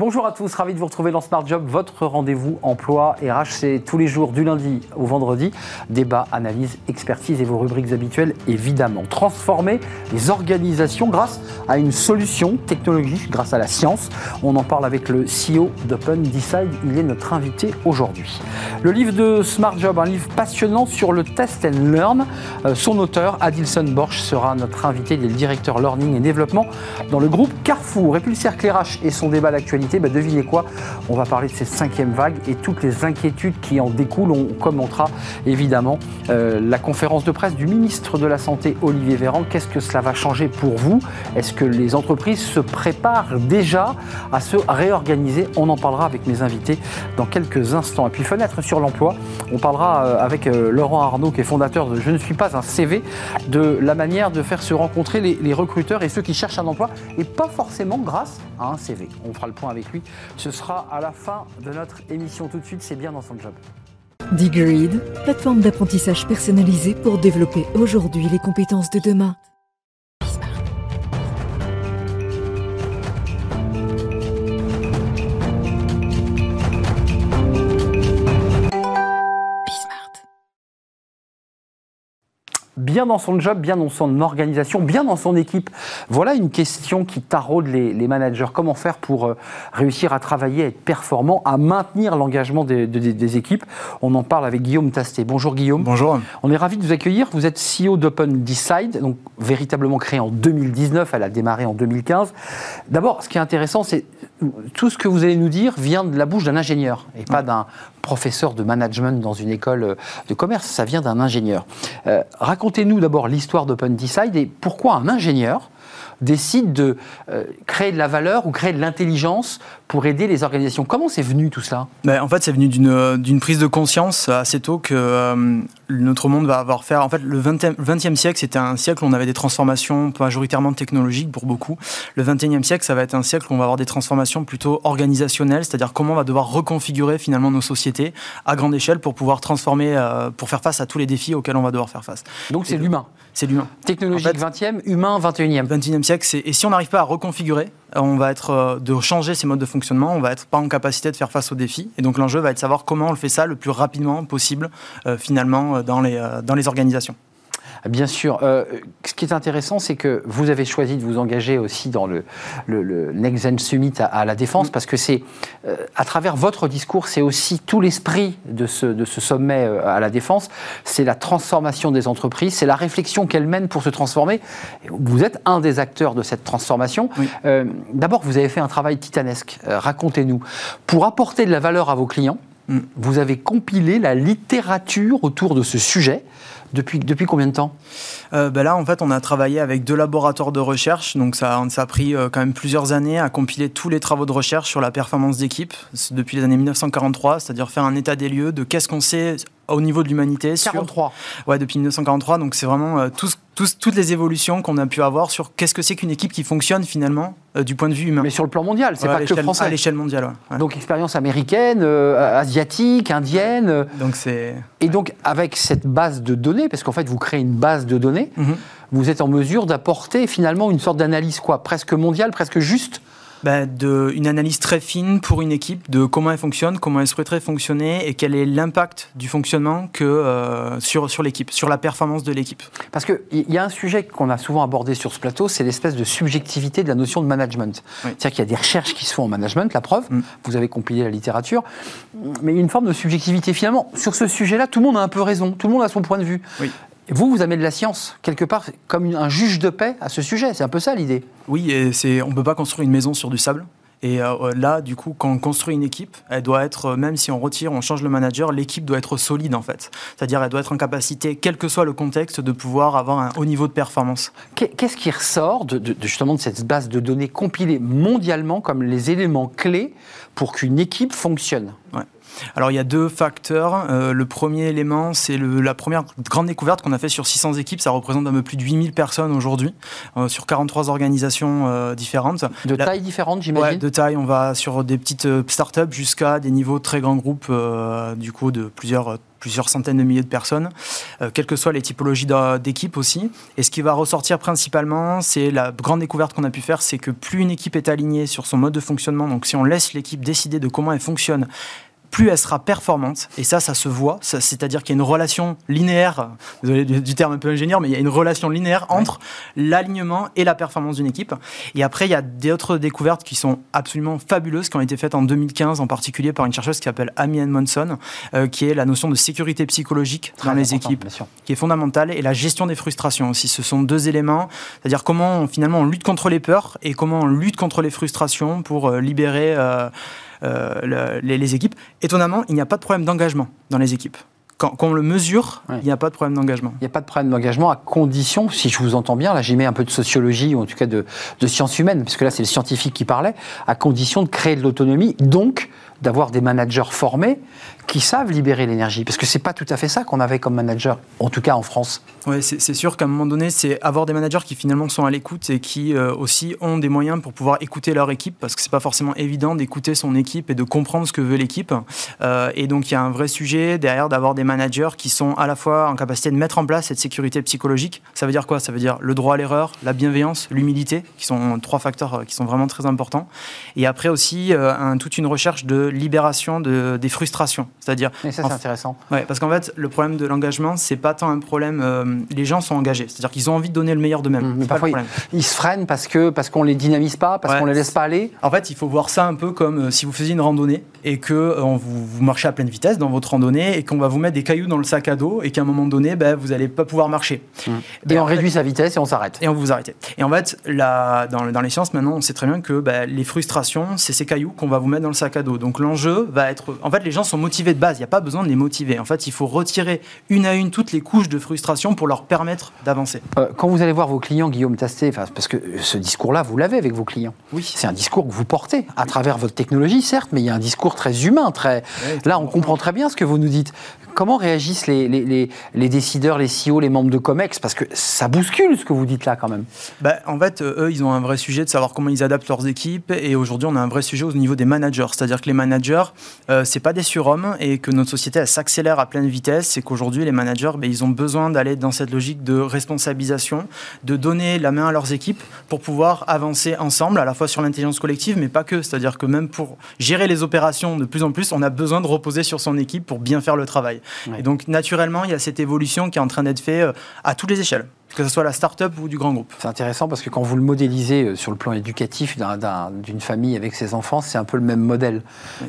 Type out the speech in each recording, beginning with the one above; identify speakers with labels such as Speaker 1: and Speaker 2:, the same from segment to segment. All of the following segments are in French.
Speaker 1: Bonjour à tous, ravi de vous retrouver dans Smart Job, votre rendez-vous emploi RH. C'est tous les jours du lundi au vendredi. Débat, analyse, expertise et vos rubriques habituelles, évidemment. Transformer les organisations grâce à une solution technologique, grâce à la science. On en parle avec le CEO d'Open Decide. Il est notre invité aujourd'hui. Le livre de Smart Job, un livre passionnant sur le test and learn. Euh, son auteur, Adilson Borch, sera notre invité. Il est le directeur learning et développement dans le groupe Carrefour. Et puis et son débat d'actualité bah, devinez quoi On va parler de cette cinquième vague et toutes les inquiétudes qui en découlent. On commentera évidemment euh, la conférence de presse du ministre de la Santé, Olivier Véran. Qu'est-ce que cela va changer pour vous? Est-ce que les entreprises se préparent déjà à se réorganiser? On en parlera avec mes invités dans quelques instants. Et puis fenêtre sur l'emploi, on parlera euh, avec euh, Laurent Arnaud qui est fondateur de Je ne suis pas un CV, de la manière de faire se rencontrer les, les recruteurs et ceux qui cherchent un emploi et pas forcément grâce à un CV. On fera le point avec lui. Ce sera à la fin de notre émission. Tout de suite, c'est bien dans son job.
Speaker 2: Digreed, plateforme d'apprentissage personnalisée pour développer aujourd'hui les compétences de demain.
Speaker 1: Bien dans son job, bien dans son organisation, bien dans son équipe Voilà une question qui taraude les, managers. Comment faire pour euh, réussir à travailler, à être performant, à maintenir l'engagement des, équipes? On en parle avec Guillaume Tasté. Bonjour Guillaume.
Speaker 3: Bonjour.
Speaker 1: On est ravi de vous accueillir. Vous êtes CEO d'Open Decide, donc véritablement créé en 2019. Elle a démarré en 2015. D'abord, ce qui est intéressant, c'est tout ce que vous allez nous dire vient de la bouche d'un ingénieur et pas d'un professeur de management dans une école de commerce. Ça vient d'un ingénieur. Euh, racontez-nous d'abord l'histoire d'Open Decide et pourquoi un ingénieur décide de euh, créer de la valeur ou créer de l'intelligence pour aider les organisations. Comment c'est venu tout cela?
Speaker 3: Ben, En fait, c'est venu d'une prise de conscience assez tôt que euh, notre monde va avoir faire. En fait, le 20e, siècle, c'était un siècle où on avait des transformations majoritairement technologiques pour beaucoup. Le 21e siècle, ça va être un siècle où on va avoir des transformations plutôt organisationnelles, c'est-à-dire comment on va devoir reconfigurer finalement nos sociétés à grande échelle pour pouvoir transformer, euh, pour faire face à tous les défis auxquels on va devoir faire face.
Speaker 1: Donc c'est l'humain
Speaker 3: C'est l'humain.
Speaker 1: Technologique 20e, humain 21e.
Speaker 3: 21e siècle, et si on n'arrive pas à reconfigurer, euh, on va être euh, de changer ces modes de fonctionnement, on va être pas en capacité de faire face aux défis. Et donc l'enjeu va être de savoir comment on le fait ça le plus rapidement possible euh, finalement dans les, dans les organisations.
Speaker 1: Bien sûr. Euh, ce qui est intéressant, c'est que vous avez choisi de vous engager aussi dans le, le, Next Gen Summit à, la Défense, mm. parce que c'est, euh, à travers votre discours, c'est aussi tout l'esprit de ce, de ce sommet euh, à la Défense. C'est la transformation des entreprises, c'est la réflexion qu'elles mènent pour se transformer. Vous êtes un des acteurs de cette transformation. D'abord, vous avez fait un travail titanesque. Racontez-nous. Pour apporter de la valeur à vos clients, mm. vous avez compilé la littérature autour de ce sujet. Depuis, combien de temps?
Speaker 3: Euh, ben Là, en fait, on a travaillé avec deux laboratoires de recherche. Donc, ça, ça a pris euh, quand même plusieurs années à compiler tous les travaux de recherche sur la performance d'équipe depuis les années 1943, c'est-à-dire faire un état des lieux de qu'est-ce qu'on sait au niveau de l'humanité.
Speaker 1: 43
Speaker 3: Ouais, depuis 1943. Donc, c'est vraiment euh, toutes les évolutions qu'on a pu avoir sur qu'est-ce que c'est qu'une équipe qui fonctionne finalement du point de vue humain.
Speaker 1: Mais sur le plan mondial, c'est pas que français.
Speaker 3: À l'échelle mondiale,
Speaker 1: Donc, expérience américaine, asiatique, indienne.
Speaker 3: Donc, c'est.
Speaker 1: Et donc, avec cette base de données, parce qu'en fait, vous créez une base de données, mhm. vous êtes en mesure d'apporter finalement une sorte d'analyse quoi, presque mondiale, presque juste
Speaker 3: bah, de, une analyse très fine pour une équipe de comment elle fonctionne, comment elle souhaiterait fonctionner et quel est l'impact du fonctionnement que, euh, sur, sur l'équipe, sur la performance de l'équipe.
Speaker 1: Parce qu'il y a un sujet qu'on a souvent abordé sur ce plateau, c'est l'espèce de subjectivité de la notion de management. C'est-à-dire qu'il y a des recherches qui se font en management, la preuve, mm. vous avez compilé la littérature, mais une forme de subjectivité. Finalement, sur ce sujet-là, tout le monde a un peu raison, tout le monde a son point de vue. Oui. Vous, vous amenez de la science, quelque part, comme un juge de paix à ce sujet. C'est un peu ça l'idée.
Speaker 3: Oui, et c'est, on ne peut pas construire une maison sur du sable. Et euh, là, du coup, quand on construit une équipe, elle doit être, euh, même si on retire, on change le manager, l'équipe doit être solide en fait. C'est-à-dire, elle doit être en capacité, quel que soit le contexte, de pouvoir avoir un haut niveau de performance.
Speaker 1: Qu'est-ce qui ressort de, justement de cette base de données compilée mondialement comme les éléments clés pour qu'une équipe fonctionne?
Speaker 3: Ouais. Alors il y a deux facteurs. Euh, le premier élément, c'est la première grande découverte qu'on a fait sur 600 équipes. Ça représente un peu plus de 8000 personnes aujourd'hui, euh, sur 43 organisations euh, différentes.
Speaker 1: De taille différente, j'imagine
Speaker 3: Ouais, de taille. On va sur des petites startups jusqu'à des niveaux très grands groupes, du coup, de plusieurs plusieurs centaines de milliers de personnes, euh, quelles que soient les typologies d'équipes aussi. Et ce qui va ressortir principalement, c'est la grande découverte qu'on a pu faire, c'est que plus une équipe est alignée sur son mode de fonctionnement, donc si on laisse l'équipe décider de comment elle fonctionne, plus elle sera performante. Et ça, ça se voit. C'est-à-dire qu'il y a une relation linéaire, désolé du, terme un peu ingénieur, mais il y a une relation linéaire entre l'alignement et la performance d'une équipe. Et après, il y a d'autres découvertes qui sont absolument fabuleuses, qui ont été faites en 2015, en particulier par une chercheuse qui s'appelle Amy Edmondson, euh, qui est la notion de sécurité psychologique dans les équipes, qui est fondamentale, et la gestion des frustrations aussi. Ce sont deux éléments, c'est-à-dire comment finalement on lutte contre les peurs et comment on lutte contre les frustrations pour euh, libérer... Euh, euh, les, équipes. Étonnamment, il n'y a pas de problème d'engagement dans les équipes. Quand, on le mesure, il n'y a pas de problème d'engagement.
Speaker 1: Il n'y a pas de problème d'engagement à condition, si je vous entends bien, là j'y mets un peu de sociologie ou en tout cas de, de sciences humaines, puisque là c'est le scientifique qui parlait, à condition de créer de l'autonomie, donc d'avoir des managers formés qui savent libérer l'énergie. Parce que c'est pas tout à fait ça qu'on avait comme manager, en tout cas en France.
Speaker 3: Oui, c'est sûr qu'à un moment donné, c'est avoir des managers qui finalement sont à l'écoute et qui euh, aussi ont des moyens pour pouvoir écouter leur équipe, parce que c'est pas forcément évident d'écouter son équipe et de comprendre ce que veut l'équipe. Euh, et donc il y a un vrai sujet derrière d'avoir des managers qui sont à la fois en capacité de mettre en place cette sécurité psychologique. Ça veut dire quoi? Ça veut dire le droit à l'erreur, la bienveillance, l'humilité, qui sont trois facteurs euh, qui sont vraiment très importants. Et après aussi toute une recherche de libération de, des frustrations. C'est-à-dire.
Speaker 1: Et ça, c'est intéressant.
Speaker 3: Ouais, parce qu'en fait, le problème de l'engagement, c'est pas tant un problème. Euh, les gens sont engagés, c'est-à-dire qu'ils ont envie de donner le meilleur d'eux-mêmes.
Speaker 1: Mmh, mais parfois, ils, se freinent parce que parce qu'on les dynamise pas, parce qu'on les laisse pas aller.
Speaker 3: En fait, il faut voir ça un peu comme euh, si vous faisiez une randonnée et que euh, vous, vous, marchez à pleine vitesse dans votre randonnée et qu'on va vous mettre des cailloux dans le sac à dos et qu'à un moment donné, ben, vous n'allez pas pouvoir marcher.
Speaker 1: Mmh. Ben, et on réduit sa vitesse et on s'arrête.
Speaker 3: Et on vous arrête. Et en fait, là, dans, dans les sciences, maintenant, on sait très bien que ben, les frustrations, c'est ces cailloux qu'on va vous mettre dans le sac à dos. Donc l'enjeu va être. En fait, les gens sont motivés de base. Il n'y a pas besoin de les motiver. En fait, il faut retirer une à une toutes les couches de frustration pour leur permettre d'avancer.
Speaker 1: Euh, quand vous allez voir vos clients, Guillaume Tasté, parce que ce discours-là, vous l'avez avec vos clients.
Speaker 3: Oui.
Speaker 1: C'est un discours que vous portez à travers votre technologie, certes, mais il y a un discours très humain, très. Là, on comprend très bien ce que vous nous dites. Comment réagissent les, les, les, décideurs, les CEO, les membres de COMEX? Parce que ça bouscule ce que vous dites là quand même.
Speaker 3: Bah, en fait, eux, ils ont un vrai sujet de savoir comment ils adaptent leurs équipes. Et aujourd'hui, on a un vrai sujet au niveau des managers. C'est-à-dire que les managers, euh, c'est pas des surhommes et que notre société, s'accélère à pleine vitesse. C'est qu'aujourd'hui, les managers, bah, ils ont besoin d'aller dans cette logique de responsabilisation, de donner la main à leurs équipes pour pouvoir avancer ensemble, à la fois sur l'intelligence collective, mais pas que. C'est-à-dire que même pour gérer les opérations de plus en plus, on a besoin de reposer sur son équipe pour bien faire le travail. Et donc, naturellement, il y a cette évolution qui est en train d'être faite euh, à toutes les échelles que ce soit la start-up ou du grand groupe.
Speaker 1: C'est intéressant parce que quand vous le modélisez euh, sur le plan éducatif d'une famille avec ses enfants, c'est un peu le même modèle.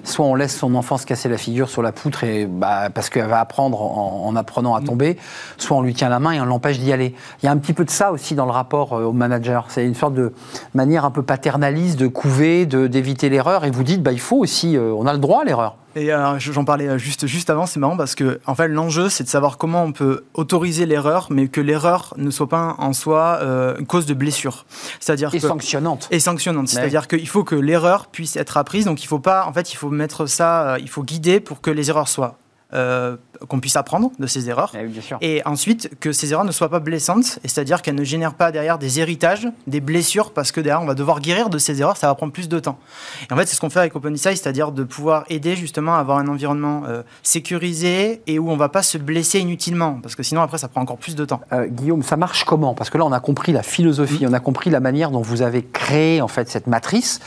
Speaker 1: Soit on laisse son enfant se casser la figure sur la poutre et, bah, parce qu'elle va apprendre en, apprenant à mm. tomber, soit on lui tient la main et on l'empêche d'y aller. Il y a un petit peu de ça aussi dans le rapport euh, au manager. C'est une sorte de manière un peu paternaliste de couver, d'éviter l'erreur et vous dites, bah, il faut aussi, on a le droit à l'erreur.
Speaker 3: Et j'en parlais juste, juste avant, c'est marrant parce que en fait, l'enjeu, c'est de savoir comment on peut autoriser l'erreur, mais que l'erreur ne soit pas en soi euh, une cause de blessure.
Speaker 1: C'est-à-dire et sanctionnante.
Speaker 3: Et sanctionnante. C'est-à-dire qu'il faut que l'erreur puisse être apprise. Donc il faut pas, en fait, il faut mettre ça, euh, il faut guider pour que les erreurs soient euh, qu'on puisse apprendre de ces erreurs.
Speaker 1: Eh
Speaker 3: et ensuite, que ces erreurs ne soient pas blessantes, c'est-à-dire qu'elles ne génèrent pas derrière des héritages, des blessures, parce que derrière, on va devoir guérir de ces erreurs, ça va prendre plus de temps. Et en fait, c'est ce qu'on fait avec OpenSci, c'est-à-dire de pouvoir aider justement à avoir un environnement euh, sécurisé et où on ne va pas se blesser inutilement, parce que sinon, après, ça prend encore plus de temps.
Speaker 1: Euh, Guillaume, ça marche comment? Parce que là, on a compris la philosophie, mmh. on a compris la manière dont vous avez créé en fait cette matrice.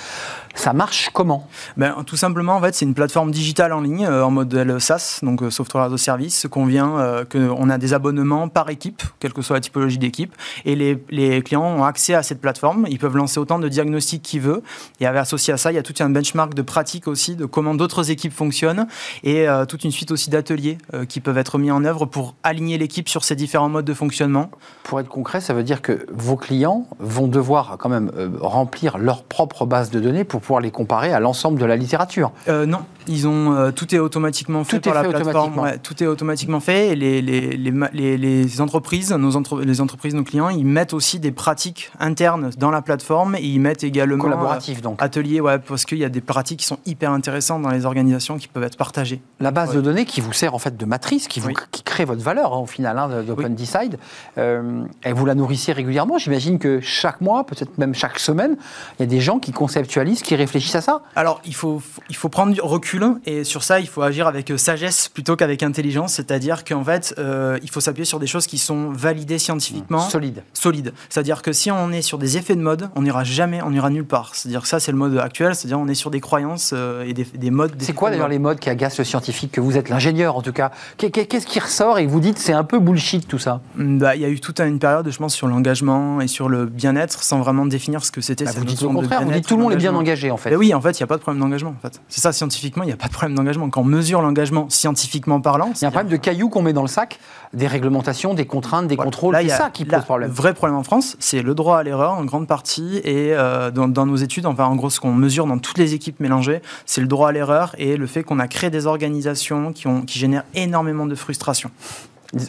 Speaker 1: Ça marche comment?
Speaker 3: Ben, Tout simplement, en fait, c'est une plateforme digitale en ligne euh, en modèle SaaS, donc euh, Software as a Service, qu'on vient, euh, qu'on a des abonnements par équipe, quelle que soit la typologie d'équipe, et les, les, clients ont accès à cette plateforme. Ils peuvent lancer autant de diagnostics qu'ils veulent. Et associé à ça, il y a tout un benchmark de pratique aussi de comment d'autres équipes fonctionnent et toute une suite aussi d'ateliers qui peuvent être mis en œuvre pour aligner l'équipe sur ces différents modes de fonctionnement.
Speaker 1: Pour être concret, ça veut dire que vos clients vont devoir quand même remplir leur propre base de données pour pouvoir les comparer à l'ensemble de la littérature.
Speaker 3: Euh, ils ont euh, tout est automatiquement fait
Speaker 1: tout
Speaker 3: par la plateforme. Ouais, tout est automatiquement fait et les, les, les, les, les entreprises, nos entre, les entreprises, nos clients, ils mettent aussi des pratiques internes dans la plateforme et ils mettent également
Speaker 1: collaboratif donc
Speaker 3: ateliers, ouais, parce qu'il y a des pratiques qui sont hyper intéressantes dans les organisations qui peuvent être partagées.
Speaker 1: La base ouais. de données qui vous sert en fait de matrice, qui, vous, oui. qui crée votre valeur hein, au final hein, d'Open oui. Decide, euh, et vous la nourrissez régulièrement. J'imagine que chaque mois, peut-être même chaque semaine, il y a des gens qui conceptualisent, qui réfléchissent à ça.
Speaker 3: Alors il faut il faut prendre du recul et sur ça il faut agir avec sagesse plutôt qu'avec intelligence, c'est-à-dire qu'en fait euh, il faut s'appuyer sur des choses qui sont validées scientifiquement,
Speaker 1: solides.
Speaker 3: Solides. C'est-à-dire que si on est sur des effets de mode, on n'ira jamais, on n'ira nulle part. C'est-à-dire que ça c'est le mode actuel, c'est-à-dire on est sur des croyances euh, et des, des modes.
Speaker 1: C'est quoi d'ailleurs les modes qui agacent le scientifique que vous êtes l'ingénieur en tout cas? Qu'est-ce qui ressort et vous dites c'est un peu bullshit tout ça?
Speaker 3: Bah, Il y a eu toute une période, je pense, sur l'engagement et sur le bien-être sans vraiment définir ce que c'était.
Speaker 1: Bah, vous dites au contraire, vous dites tout le monde est bien engagé en fait.
Speaker 3: Mais oui, en fait, il n'y a pas de problème d'engagement. En fait. C'est ça, scientifiquement, il n'y a pas de problème d'engagement. Quand on mesure l'engagement scientifiquement parlant.
Speaker 1: Il y a un problème de cailloux qu'on met dans le sac, des réglementations, des contraintes, des voilà. contrôles. C'est ça qui pose problème.
Speaker 3: Le vrai problème en France, c'est le droit à l'erreur en grande partie. Et euh, dans, dans, nos études, enfin, en gros, ce qu'on mesure dans toutes les équipes mélangées, c'est le droit à l'erreur et le fait qu'on a créé des organisations qui, ont, qui génèrent énormément de frustration.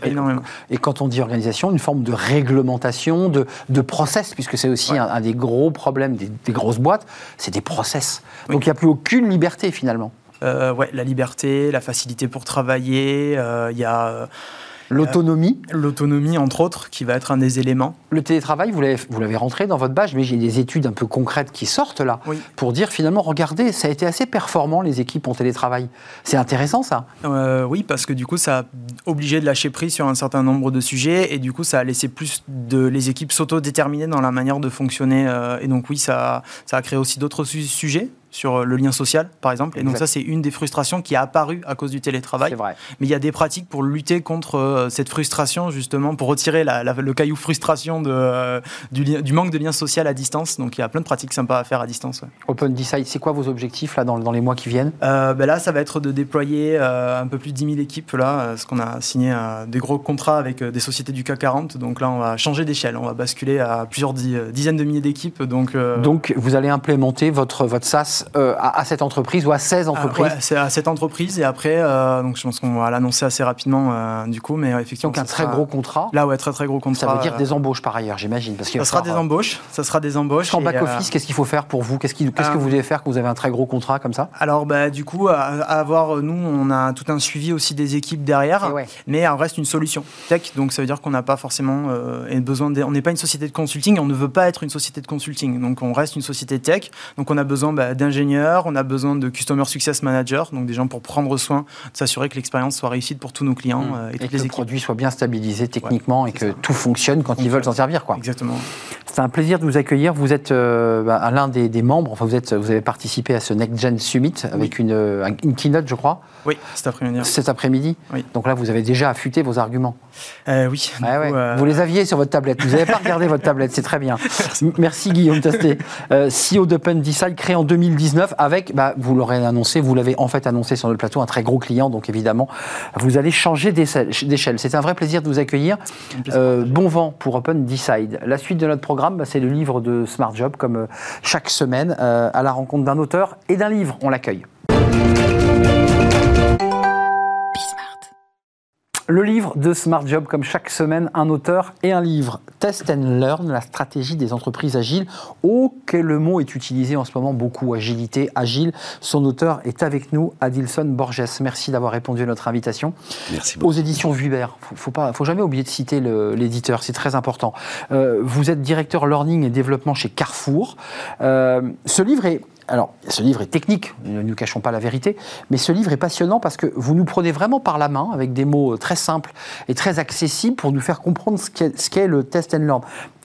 Speaker 1: Énormément. Et quand on dit organisation, une forme de réglementation, de, de process, puisque c'est aussi ouais. un, un, des gros problèmes des, des grosses boîtes, c'est des process. Donc il n'y a plus aucune liberté finalement.
Speaker 3: Euh, ouais, la liberté, la facilité pour travailler, il euh, y a.
Speaker 1: L'autonomie
Speaker 3: euh, L'autonomie, entre autres, qui va être un des éléments.
Speaker 1: Le télétravail, vous l'avez rentré dans votre badge, mais j'ai des études un peu concrètes qui sortent là, oui. pour dire finalement, regardez, ça a été assez performant, les équipes en télétravail. C'est intéressant ça
Speaker 3: euh, Oui, parce que du coup, ça a obligé de lâcher prise sur un certain nombre de sujets, et du coup, ça a laissé plus de les équipes s'auto-déterminer dans la manière de fonctionner. Euh, et donc oui, ça, ça a créé aussi d'autres su sujets sur le lien social, par exemple. Et exact. donc ça, c'est une des frustrations qui a apparu à cause du télétravail.
Speaker 1: C'est vrai.
Speaker 3: Mais il y a des pratiques pour lutter contre euh, cette frustration, justement, pour retirer la, la, le caillou frustration de, euh, du, du, manque de lien social à distance. Donc il y a plein de pratiques sympas à faire à distance. Ouais.
Speaker 1: Open Decide, c'est quoi vos objectifs là, dans, dans les mois qui viennent?
Speaker 3: Euh, ben Là, ça va être de déployer euh, un peu plus de 10 000 équipes. Là, parce qu'on a signé des gros contrats avec des sociétés du CAC 40. Donc là, on va changer d'échelle. On va basculer à plusieurs dizaines de milliers d'équipes. Donc,
Speaker 1: donc vous allez implémenter votre, votre SaaS à, à cette entreprise ou à 16 entreprises
Speaker 3: ah, ouais, C'est à cette entreprise et après, euh, donc je pense qu'on va l'annoncer assez rapidement euh, du coup, mais effectivement.
Speaker 1: Donc un très sera... gros contrat
Speaker 3: Là, ouais, très très gros contrat.
Speaker 1: Ça veut dire des embauches par ailleurs, j'imagine. Parce
Speaker 3: ça sera des embauches. Ça sera des embauches.
Speaker 1: En back-office, qu'est-ce qu'il faut faire pour vous? Qu'est-ce qu qu que vous devez faire quand vous avez un très gros contrat comme ça?
Speaker 3: Alors, bah, du coup, à, à, avoir, nous, on a tout un suivi aussi des équipes derrière,
Speaker 1: ouais.
Speaker 3: mais on reste une solution tech, donc ça veut dire qu'on n'a pas forcément euh, besoin de, on n'est pas une société de consulting, on ne veut pas être une société de consulting, donc on reste une société tech, donc on a besoin bah, d'ingénieurs, on a besoin de Customer Success Manager, donc des gens pour prendre soin, de s'assurer que l'expérience soit réussie pour tous nos clients
Speaker 1: mmh.
Speaker 3: euh, et,
Speaker 1: et
Speaker 3: toutes
Speaker 1: que
Speaker 3: les
Speaker 1: le
Speaker 3: équipes.
Speaker 1: produit soit bien stabilisé techniquement
Speaker 3: ouais,
Speaker 1: et que
Speaker 3: ça.
Speaker 1: tout fonctionne quand ils veulent s'en servir. Quoi.
Speaker 3: Exactement.
Speaker 1: C'est un plaisir de vous accueillir. Vous êtes euh, bah, l'un des, des, membres, enfin vous, êtes, vous avez participé à ce Next Gen Summit avec
Speaker 3: oui.
Speaker 1: une, euh, une, keynote, je crois.
Speaker 3: Oui, cet après-midi.
Speaker 1: Cet après-midi.
Speaker 3: Oui.
Speaker 1: Donc là, vous avez déjà affûté vos arguments.
Speaker 3: Euh, oui.
Speaker 1: Ouais. Euh... Vous les aviez sur votre tablette. Vous n'avez pas regardé votre tablette, c'est très bien. Merci, Guillaume Tasté. CEO d'Open Decide, créé en 2019 avec, bah, vous l'aurez annoncé, vous l'avez en fait annoncé sur le plateau, un très gros client. Donc évidemment, vous allez changer d'échelle. C'est un vrai plaisir de vous accueillir. Euh, bon vent pour Open Decide. La suite de notre programme, bah, c'est le livre de Smart Job, comme euh, chaque semaine, euh, à la rencontre d'un auteur et d'un livre. On l'accueille. Le livre de Smart Job, comme chaque semaine, un auteur et un livre. Test and Learn, la stratégie des entreprises agiles. Oh, quel mot est utilisé en ce moment beaucoup, agilité, agile. Son auteur est avec nous, Adilson Borges. Merci d'avoir répondu à notre invitation.
Speaker 4: Merci beaucoup.
Speaker 1: Aux éditions Vuber. Faut, faut pas, faut jamais oublier de citer l'éditeur, c'est très important. Euh, vous êtes directeur learning et développement chez Carrefour. Euh, ce livre est alors, ce livre est technique, ne nous cachons pas la vérité, mais ce livre est passionnant parce que vous nous prenez vraiment par la main avec des mots très simples et très accessibles pour nous faire comprendre ce qu'est qu le test and learn.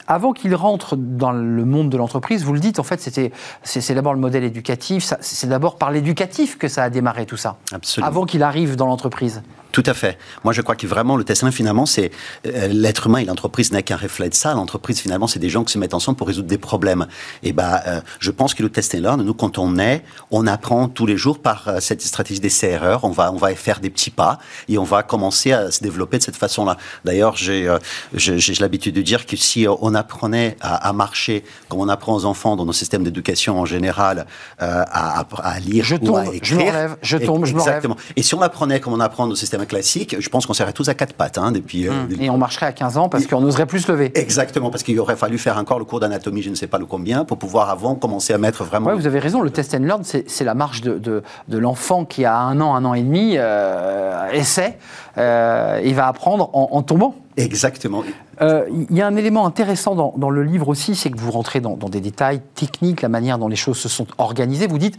Speaker 1: Avant qu'il rentre dans le monde de l'entreprise, vous le dites, en fait, c'était c'est d'abord le modèle éducatif, c'est d'abord par l'éducatif que ça a démarré tout ça.
Speaker 4: Absolument.
Speaker 1: Avant qu'il arrive dans l'entreprise.
Speaker 4: Tout à fait. Moi, je crois que vraiment, le test finalement, c'est euh, l'être humain et l'entreprise n'est qu'un reflet de ça. L'entreprise, finalement, c'est des gens qui se mettent ensemble pour résoudre des problèmes. Et bah, euh, je pense que le learn, nous, quand on est, on apprend tous les jours par euh, cette stratégie des erreurs. On va, on va faire des petits pas et on va commencer à se développer de cette façon-là. D'ailleurs, j'ai, j'ai, l'habitude de dire que si on apprenait à, à, marcher comme on apprend aux enfants dans nos systèmes d'éducation en général à, à, lire
Speaker 1: je
Speaker 4: tombe,
Speaker 1: ou à écrire, je m'enlève, je tombe, je
Speaker 4: Exactement. Et si on apprenait comme on apprend nos systèmes classique, je pense qu'on serait tous à quatre pattes. Hein, depuis,
Speaker 1: euh, hum. Et on marcherait à 15 ans parce qu'on n'oserait plus se lever.
Speaker 4: Exactement, parce qu'il aurait fallu faire encore le cours d'anatomie, je ne sais pas le combien, pour pouvoir avant commencer à mettre vraiment.
Speaker 1: Oui, vous avez raison, le test and learn, c'est la marche de, de, l'enfant qui a un an, un an et demi, euh, essaie, euh, il va apprendre en, tombant.
Speaker 4: Exactement.
Speaker 1: Il y a un élément intéressant dans, dans le livre aussi, c'est que vous rentrez dans, dans, des détails techniques, la manière dont les choses se sont organisées. Vous dites,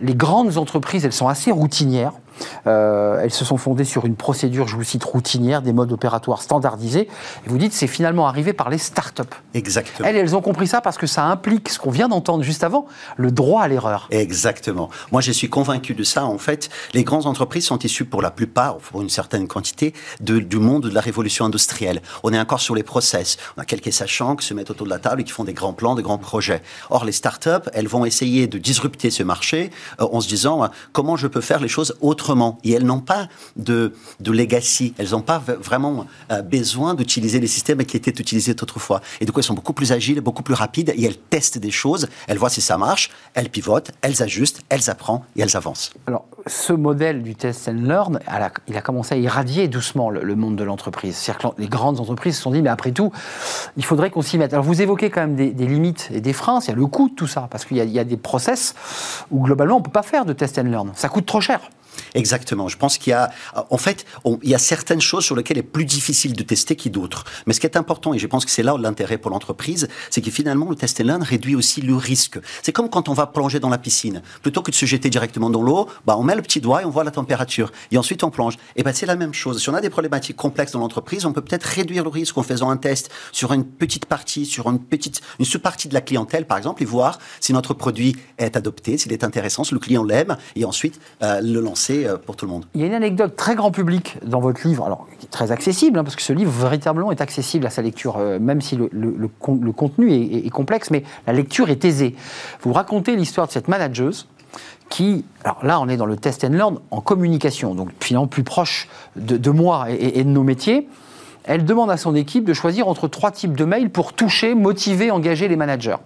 Speaker 1: les grandes entreprises, elles sont assez routinières. Euh, elles se sont fondées sur une procédure, je vous cite, routinière, des modes opératoires standardisés. Et vous dites, c'est finalement arrivé par les start-up.
Speaker 4: Exactement.
Speaker 1: Elles, elles ont compris ça parce que ça implique ce qu'on vient d'entendre juste avant, le droit à l'erreur.
Speaker 4: Exactement. Moi, je suis convaincu de ça. En fait, les grandes entreprises sont issues pour la plupart, pour une certaine quantité, du monde de la révolution industrielle. On est encore sur les process. On a quelques sachants qui se mettent autour de la table et qui font des grands plans, des grands projets. Or, les start-up, elles vont essayer de disrupter ce marché euh, en se disant comment je peux faire les choses autrement? Et elles n'ont pas de, de legacy. Elles n'ont pas vraiment euh, besoin d'utiliser les systèmes qui étaient utilisés autrefois. Et du coup, elles sont beaucoup plus agiles, beaucoup plus rapides et elles testent des choses. Elles voient si ça marche, elles pivotent, elles ajustent, elles apprennent et elles avancent.
Speaker 1: Alors, ce modèle du test and learn, il a commencé à irradier doucement le, monde de l'entreprise. C'est-à-dire que les grandes entreprises se sont dit, mais après tout, il faudrait qu'on s'y mette. Alors, vous évoquez quand même des, limites et des freins. C'est le coût de tout ça, parce qu'il y, y, a des process où globalement, on ne peut pas faire de test and learn. Ça coûte trop cher.
Speaker 4: Exactement. Je pense qu'il y a, en fait, il y a certaines choses sur lesquelles il est plus difficile de tester que d'autres. Mais ce qui est important, et je pense que c'est là l'intérêt pour l'entreprise, c'est que finalement, le test and réduit aussi le risque. C'est comme quand on va plonger dans la piscine. Plutôt que de se jeter directement dans l'eau, bah, on met le petit doigt et on voit la température. Et ensuite, on plonge. Et ben, c'est la même chose. Si on a des problématiques complexes dans l'entreprise, on peut peut-être réduire le risque en faisant un test sur une petite partie, sur une petite, une sous-partie de la clientèle, par exemple, et voir si notre produit est adopté, s'il est intéressant, si le client l'aime, et ensuite, euh, le lancer euh, pour tout le monde.
Speaker 1: Il y a une anecdote très grand public dans votre livre, alors très accessible, hein, parce que ce livre véritablement est accessible à sa lecture, euh, même si le, le, contenu est, complexe, mais la lecture est aisée. Vous racontez l'histoire de cette manageuse qui, alors là on est dans le test and learn en communication, donc finalement plus proche de, moi et, et de nos métiers. Elle demande à son équipe de choisir entre trois types de mails pour toucher, motiver, engager les managers.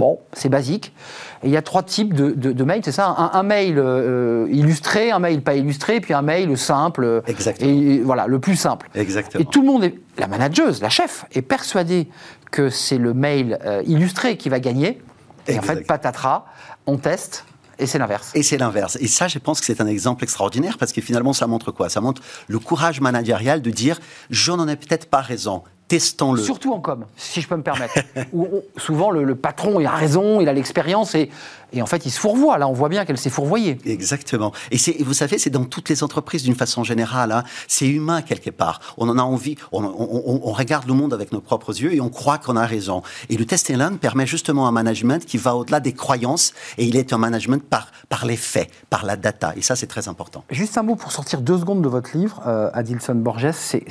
Speaker 1: Bon, c'est basique. Et il y a trois types de, mails, c'est ça un, mail euh, illustré, un mail pas illustré, puis un mail simple.
Speaker 4: Exactement.
Speaker 1: Et, voilà, le plus simple.
Speaker 4: Exactement.
Speaker 1: Et tout le monde, est, la manageuse, la chef, est persuadée que c'est le mail euh, illustré qui va gagner. Et en fait, patatras, on teste, et c'est l'inverse.
Speaker 4: Et c'est l'inverse. Et ça, je pense que c'est un exemple extraordinaire parce que finalement, ça montre quoi? Ça montre le courage managérial de dire je n'en ai peut-être pas raison,
Speaker 1: Surtout en com, si je peux me permettre. souvent, le, patron, il a raison, il a l'expérience, et, et, en fait, il se fourvoie. Là, on voit bien qu'elle s'est fourvoyée.
Speaker 4: Exactement. Et vous savez, c'est dans toutes les entreprises d'une façon générale. Hein. C'est humain quelque part. On en a envie. On, on, regarde le monde avec nos propres yeux et on croit qu'on a raison. Et le test and permet justement un management qui va au-delà des croyances et il est un management par, par les faits, par la data. Et ça, c'est très important.
Speaker 1: Juste un mot pour sortir deux secondes de votre livre, euh, Adilson Borges. c'est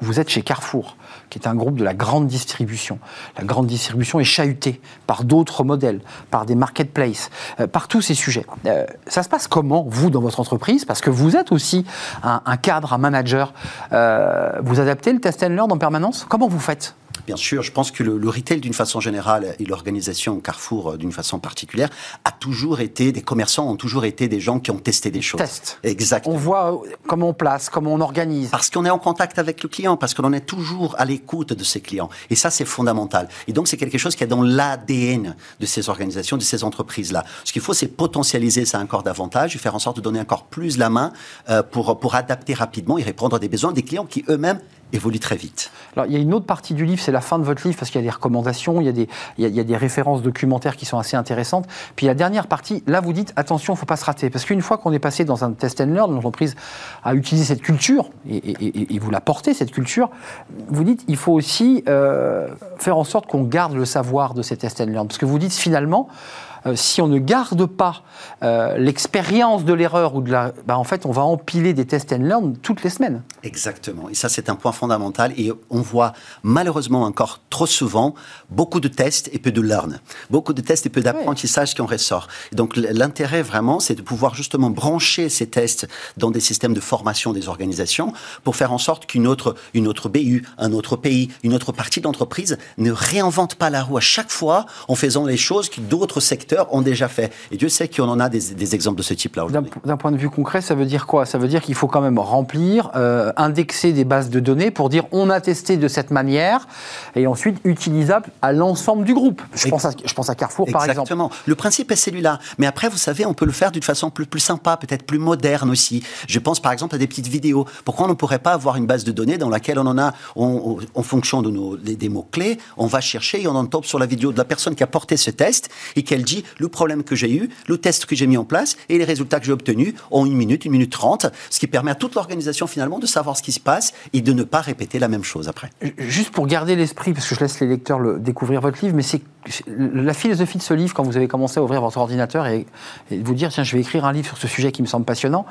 Speaker 1: vous êtes chez Carrefour, qui est un groupe de la grande distribution. La grande distribution est chahutée par d'autres modèles, par des marketplaces, euh, par tous ces sujets. Euh, ça se passe comment, vous, dans votre entreprise? Parce que vous êtes aussi un, cadre, un manager. Euh, vous adaptez le test and learn en permanence? Comment vous faites?
Speaker 4: Bien sûr, je pense que le, retail d'une façon générale et l'organisation Carrefour euh, d'une façon particulière a toujours été, des commerçants ont toujours été des gens qui ont testé des choses.
Speaker 1: Test.
Speaker 4: Exactement.
Speaker 1: On voit euh, comment on place, comment on organise.
Speaker 4: Parce qu'on est en contact avec le client, parce qu'on est toujours à l'écoute de ses clients. Et ça, c'est fondamental. Et donc, c'est quelque chose qui est dans l'ADN de ces organisations, de ces entreprises-là. Ce qu'il faut, c'est potentialiser ça encore davantage et faire en sorte de donner encore plus la main euh, pour, pour adapter rapidement et répondre à des besoins des clients qui eux-mêmes évolue très vite.
Speaker 1: Alors, il y a une autre partie du livre, c'est la fin de votre livre, parce qu'il y a des recommandations, il y a des, il y a, des références documentaires qui sont assez intéressantes. Puis la dernière partie, là, vous dites, attention, il ne faut pas se rater. Parce qu'une fois qu'on est passé dans un test and learn, l'entreprise a utilisé cette culture, et, vous la portez, cette culture, vous dites, il faut aussi euh, faire en sorte qu'on garde le savoir de ces test and learn. Parce que vous dites, finalement, si on ne garde pas euh, l'expérience de l'erreur ou de la, bah, en fait, on va empiler des test and learn toutes les semaines.
Speaker 4: Exactement. Et ça, c'est un point fondamental. Et on voit malheureusement encore trop souvent beaucoup de tests et peu de learn. Beaucoup de tests et peu d'apprentissage qui en ressort. donc l'intérêt vraiment, c'est de pouvoir justement brancher ces tests dans des systèmes de formation des organisations pour faire en sorte qu'une autre, BU, un autre pays, une autre partie d'entreprise ne réinvente pas la roue à chaque fois en faisant les choses que d'autres secteurs ont déjà fait. Et Dieu sait qu'on en a des, exemples de ce type-là
Speaker 1: D'un point de vue concret, ça veut dire quoi? Ça veut dire qu'il faut quand même remplir, euh, indexer des bases de données pour dire on a testé de cette manière et ensuite utilisable à l'ensemble du groupe. Je pense, à, je pense à Carrefour par exemple.
Speaker 4: Exactement. Le principe est celui-là. Mais après, vous savez, on peut le faire d'une façon plus, plus sympa, peut-être plus moderne aussi. Je pense par exemple à des petites vidéos. Pourquoi on ne pourrait pas avoir une base de données dans laquelle on en a, en fonction de nos, des, mots-clés, on va chercher et on en tombe sur la vidéo de la personne qui a porté ce test et qu'elle dit le problème que j'ai eu, le test que j'ai mis en place et les résultats que j'ai obtenus en une minute, une minute trente, ce qui permet à toute l'organisation finalement de savoir ce qui se passe et de ne pas répéter la même chose après.
Speaker 1: Juste pour garder l'esprit, parce que je laisse les lecteurs le, découvrir votre livre, mais c'est la philosophie de ce livre, quand vous avez commencé à ouvrir votre ordinateur et, et vous dire, tiens, je vais écrire un livre sur ce sujet qui me semble passionnant,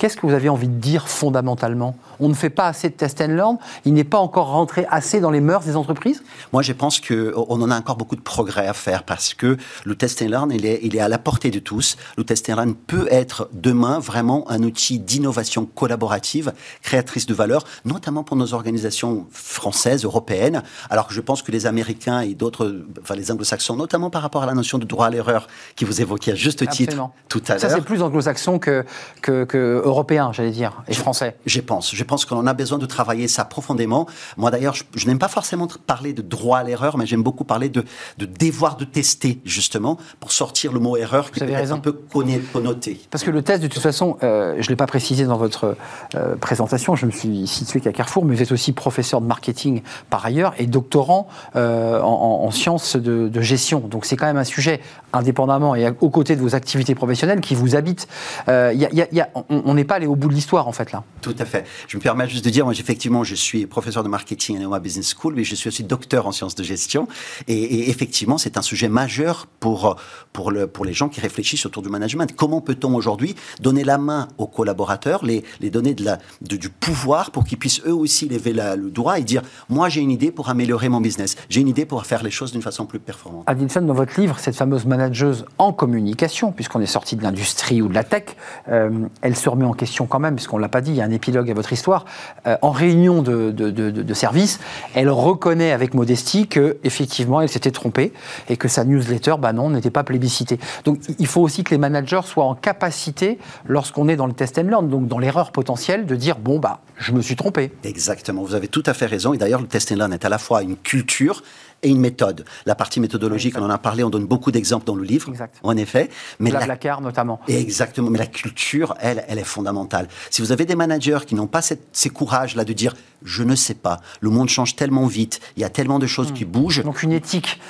Speaker 1: Qu'est-ce que vous avez envie de dire fondamentalement? On ne fait pas assez de test and learn Il n'est pas encore rentré assez dans les mœurs des entreprises?
Speaker 4: Moi, je pense qu'on en a encore beaucoup de progrès à faire parce que le test and learn, il est, il est à la portée de tous. And learn peut être demain vraiment un outil d'innovation collaborative, créatrice de valeur, notamment pour nos organisations françaises, européennes. Alors que je pense que les Américains et d'autres, enfin les anglo-saxons, notamment par rapport à la notion de droit à l'erreur qui vous évoquiez à juste titre tout à l'heure.
Speaker 1: Ça, c'est plus anglo-saxon que, que, que européen, j'allais dire, et français.
Speaker 4: Je pense. Je pense qu'on a besoin de travailler ça profondément. Moi, d'ailleurs, je, n'aime pas forcément parler de droit à l'erreur, mais j'aime beaucoup parler de, de, devoir de tester, justement, pour sortir le mot erreur qui peut être un peu connoté.
Speaker 1: Parce que le test, de toute façon, euh, je ne l'ai pas précisé dans votre euh, présentation, je me suis situé qu'à Carrefour, mais vous êtes aussi professeur de marketing par ailleurs et doctorant euh, en, sciences de, gestion. Donc c'est quand même un sujet indépendamment et aux côtés de vos activités professionnelles qui vous habitent. Il y y a, on, on n'est pas allé au bout de l'histoire, en fait, là.
Speaker 4: Tout à fait. Je me permets juste de dire, moi, effectivement, je suis professeur de marketing à Neoma Business School, mais je suis aussi docteur en sciences de gestion. Et, effectivement, c'est un sujet majeur pour, pour, le, pour les gens qui réfléchissent autour du management. Comment peut-on aujourd'hui donner la main aux collaborateurs, les, les donner de la, du pouvoir pour qu'ils puissent eux aussi lever le droit et dire, moi, j'ai une idée pour améliorer mon business. J'ai une idée pour faire les choses d'une façon plus performante.
Speaker 1: Adilson, dans votre livre, cette fameuse manageuse en communication, puisqu'on est sorti de l'industrie ou de la tech, euh, elle se remet en question quand même, puisqu'on ne l'a pas dit, il y a un épilogue à votre histoire. Euh, en réunion de, de, service, elle reconnaît avec modestie que effectivement elle s'était trompée et que sa newsletter, bah non, n'était pas plébiscitée. Donc il faut aussi que les managers soient en capacité, lorsqu'on est dans le test and learn, donc dans l'erreur potentielle, de dire bon bah je me suis trompé.
Speaker 4: Exactement, vous avez tout à fait raison. Et d'ailleurs, le test and learn est à la fois une culture et une méthode. La partie méthodologique, on en a parlé, on donne beaucoup d'exemples dans le livre, en effet.
Speaker 1: Mais la, la notamment.
Speaker 4: Exactement, mais la culture, elle, elle est fondamentale. Si vous avez des managers qui n'ont pas cette, ces courages-là de dire, je ne sais pas, le monde change tellement vite, il y a tellement de choses hmm. qui bougent.
Speaker 1: Donc une éthique.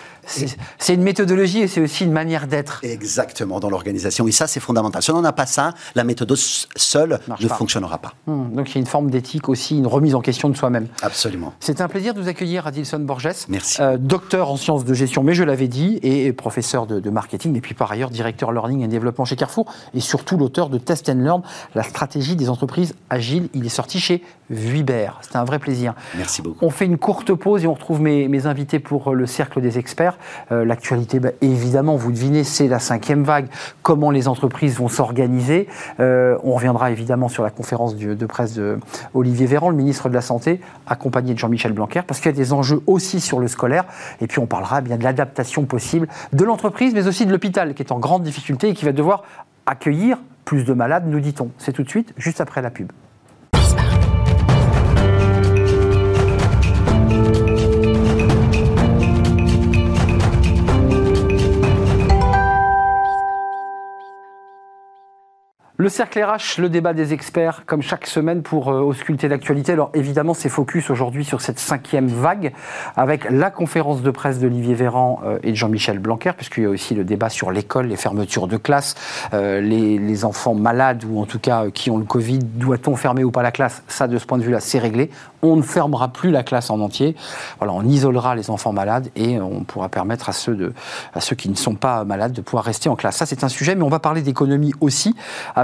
Speaker 1: C'est une méthodologie et c'est aussi une manière d'être.
Speaker 4: Exactement, dans l'organisation. Et ça, c'est fondamental. Si on n'a pas ça, la méthode seule ne fonctionnera pas.
Speaker 1: Hmm. donc il y a une forme d'éthique aussi, une remise en question de soi-même.
Speaker 4: Absolument.
Speaker 1: C'est un plaisir de vous accueillir, Adilson Borges.
Speaker 4: Merci. Euh,
Speaker 1: docteur en sciences de gestion, mais je l'avais dit, et, professeur de, marketing, et puis par ailleurs directeur learning et développement chez Carrefour, et surtout l'auteur de Test and Learn, la stratégie des entreprises agiles. Il est sorti chez Vuibert. C'était un vrai plaisir.
Speaker 4: Merci beaucoup.
Speaker 1: On fait une courte pause et on retrouve mes, mes invités pour le cercle des experts. Euh, l'actualité, bah, évidemment, vous devinez, c'est la cinquième vague. Comment les entreprises vont s'organiser euh, On reviendra évidemment sur la conférence de presse de Olivier Véran, le ministre de la Santé, accompagné de Jean-Michel Blanquer, parce qu'il y a des enjeux aussi sur le scolaire. Et puis on parlera eh bien de l'adaptation possible de l'entreprise, mais aussi de l'hôpital, qui est en grande difficulté et qui va devoir accueillir plus de malades, nous dit-on. C'est tout de suite, juste après la pub. Le cercle RH, le débat des experts, comme chaque semaine pour euh, ausculter l'actualité. Alors évidemment, c'est focus aujourd'hui sur cette cinquième vague, avec la conférence de presse d'Olivier Véran euh, et de Jean-Michel Blanquer, puisqu'il y a aussi le débat sur l'école, les fermetures de classe, euh, les, enfants malades ou en tout cas qui ont le Covid, doit-on fermer ou pas la classe? Ça, de ce point de vue-là, c'est réglé. On ne fermera plus la classe en entier. Voilà, on isolera les enfants malades et on pourra permettre à ceux, à ceux qui ne sont pas malades de pouvoir rester en classe. Ça, c'est un sujet, mais on va parler d'économie aussi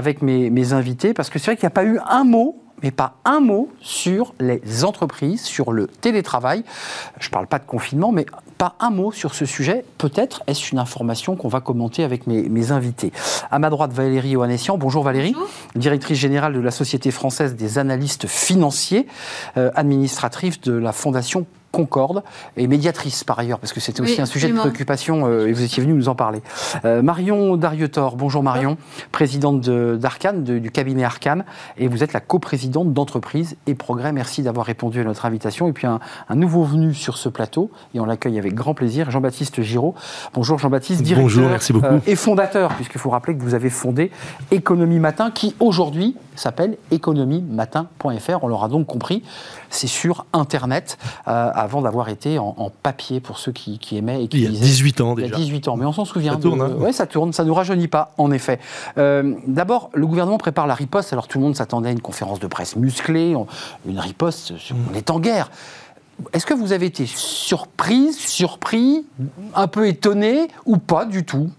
Speaker 1: avec mes, invités, parce que c'est vrai qu'il n'y a pas eu un mot mais pas un mot sur les entreprises, sur le télétravail. Je ne parle pas de confinement, mais pas un mot sur ce sujet. Peut-être est-ce une information qu'on va commenter avec mes, invités. À ma droite, Valérie Oanessian. Bonjour Valérie, directrice générale de la Société française des analystes financiers, euh, administratrice de la Fondation Concorde et médiatrice par ailleurs, parce que c'était aussi un sujet de préoccupation euh, et vous étiez venu nous en parler. Euh, Marion Darietor, bonjour Marion, présidente d'Arcane, du cabinet Arcane, et vous êtes la coprésidente d'entreprise et progrès. Merci d'avoir répondu à notre invitation. Et puis un, nouveau venu sur ce plateau, et on l'accueille avec grand plaisir, Jean-Baptiste Giraud. Bonjour Jean-Baptiste, directeur
Speaker 5: bonjour, merci beaucoup. Euh,
Speaker 1: et fondateur, puisqu'il faut rappeler que vous avez fondé Économie Matin, qui aujourd'hui s'appelle économiematin.fr. On l'aura donc compris, c'est sur Internet, euh, avant d'avoir été en, papier pour ceux qui, aimaient. Et qui
Speaker 5: il y a 18 ans déjà.
Speaker 1: Il y a 18 ans, mais on s'en souvient.
Speaker 5: Ça tourne, hein.
Speaker 1: Oui, ça tourne, ça ne nous rajeunit pas, en effet. Euh, d'abord, le gouvernement prépare la riposte. Alors tout le monde s'attendait à une conférence de presse musclée, une riposte, on est en guerre. Est-ce que vous avez été surprise, surpris, un peu étonné ou pas du tout?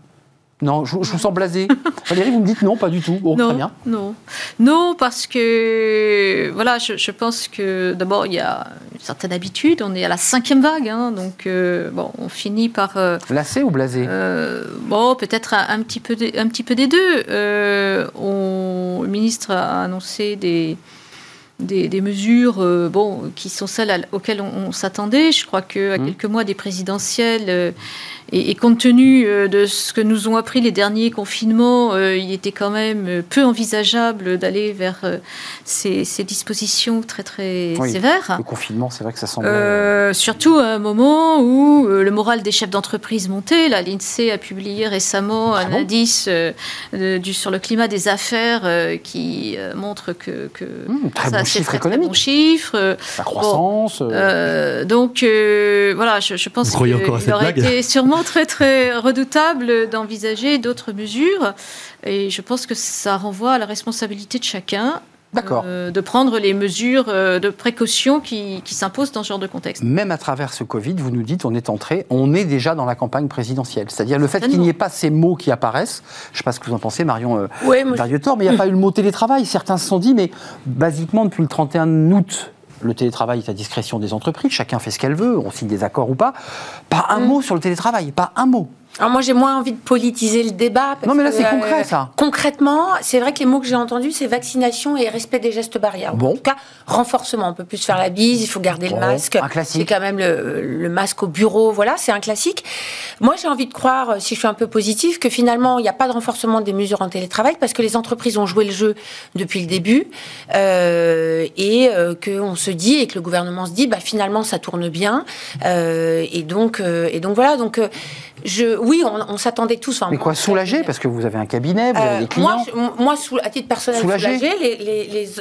Speaker 1: Non, je, vous sens blasé. Valérie, vous me dites non, pas du tout.
Speaker 6: non, très bien. Non, non, parce que voilà, je, pense que d'abord il y a une certaine habitude. On est à la cinquième vague, hein, donc euh, bon, on finit par. Euh,
Speaker 1: Lassé ou blasé?
Speaker 6: euh, Bon, peut-être un, petit peu, un petit peu des deux. on, le ministre a annoncé des des, mesures euh, bon, qui sont celles auxquelles on, s'attendait. Je crois qu'à mmh. quelques mois des présidentielles, euh, et, compte tenu euh, de ce que nous ont appris les derniers confinements, il était quand même peu envisageable d'aller vers ces, dispositions très très sévères.
Speaker 1: Le confinement, c'est vrai que ça semble...
Speaker 6: surtout à un moment où le moral des chefs d'entreprise montait. L'INSEE a publié récemment un indice du, sur le climat des affaires qui montre que, que
Speaker 1: mmh, ça, très, très bon
Speaker 6: chiffre.
Speaker 1: La croissance.
Speaker 6: Euh. Euh, donc euh, voilà, je, pense qu'il aurait été sûrement très très redoutable d'envisager d'autres mesures. Et je pense que ça renvoie à la responsabilité de chacun euh, de prendre les mesures euh, de précaution qui, s'imposent dans ce genre de contexte.
Speaker 1: Même à travers ce Covid, vous nous dites, on est entré, on est déjà dans la campagne présidentielle. C'est-à-dire le fait qu'il n'y ait pas ces mots qui apparaissent, je ne sais pas ce que vous en pensez, Marion euh, mais il n'y a pas eu le mot télétravail. Certains se sont dit, mais basiquement, depuis le 31 août, le télétravail est à discrétion des entreprises, chacun fait ce qu'elle veut, on signe des accords ou pas. Pas un mm. mot sur le télétravail, pas un mot.
Speaker 7: Alors moi j'ai moins envie de politiser le débat.
Speaker 1: non mais là c'est concret ça.
Speaker 7: Euh, concrètement, c'est vrai que les mots que j'ai entendus c'est vaccination et respect des gestes barrières.
Speaker 1: Bon.
Speaker 7: En tout cas, renforcement. On peut plus faire la bise, il faut garder le masque.
Speaker 1: Un classique.
Speaker 7: C'est quand même le, masque au bureau, voilà, c'est un classique. Moi j'ai envie de croire, si je suis un peu positif, que finalement il n'y a pas de renforcement des mesures en télétravail parce que les entreprises ont joué le jeu depuis le début euh, et euh, qu'on se dit et que le gouvernement se dit, bah finalement ça tourne bien euh, et donc et donc voilà donc oui, on, s'attendait tous.
Speaker 1: mais quoi, soulagé Parce que vous avez un cabinet, vous avez euh, des clients.
Speaker 7: Moi, à titre personnel, soulagé.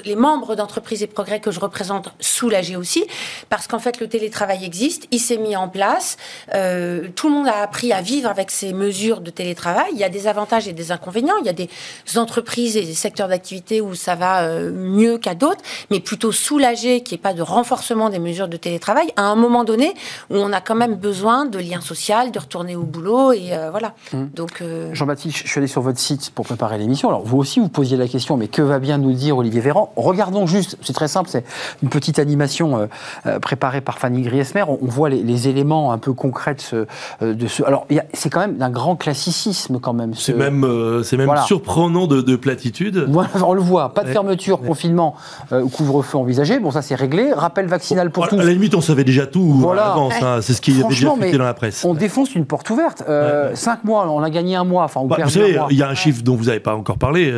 Speaker 7: Les, membres d'entreprise et progrès que je représente, soulagés aussi. Parce qu'en fait, le télétravail existe, il s'est mis en place. Euh, tout le monde a appris à vivre avec ces mesures de télétravail. Il y a des avantages et des inconvénients. Il y a des entreprises et des secteurs d'activité où ça va euh, mieux qu'à d'autres, mais plutôt soulagé qu'il n'y ait pas de renforcement des mesures de télétravail à un moment donné où on a quand même besoin de liens sociaux, de retourner au boulot et euh, voilà.
Speaker 1: Hum. Donc euh, Jean-Baptiste, je suis allé sur votre site pour préparer l'émission. Alors vous aussi vous posiez la question, mais que va bien nous dire Olivier Véran? Regardons juste, c'est très simple, c'est une petite animation euh, préparée par Fanny Griesmer. On, voit les, éléments un peu concrets de ce. de ce alors c'est quand même d'un grand classicisme quand même.
Speaker 5: C'est même, c'est même surprenant de, platitude.
Speaker 1: Voilà, on le voit, pas de fermeture, confinement, couvre-feu envisagé. Bon ça c'est réglé. Rappel vaccinal pour tous.
Speaker 5: À la limite on savait déjà tout à l'avance. Hein. c'est ce qui avait déjà fuité dans la presse.
Speaker 1: On défonce une porte ouverte. Euh, Euh, cinq mois, on a gagné un mois. Enfin,
Speaker 5: bah, vous savez, il y a un chiffre dont vous n'avez pas encore parlé,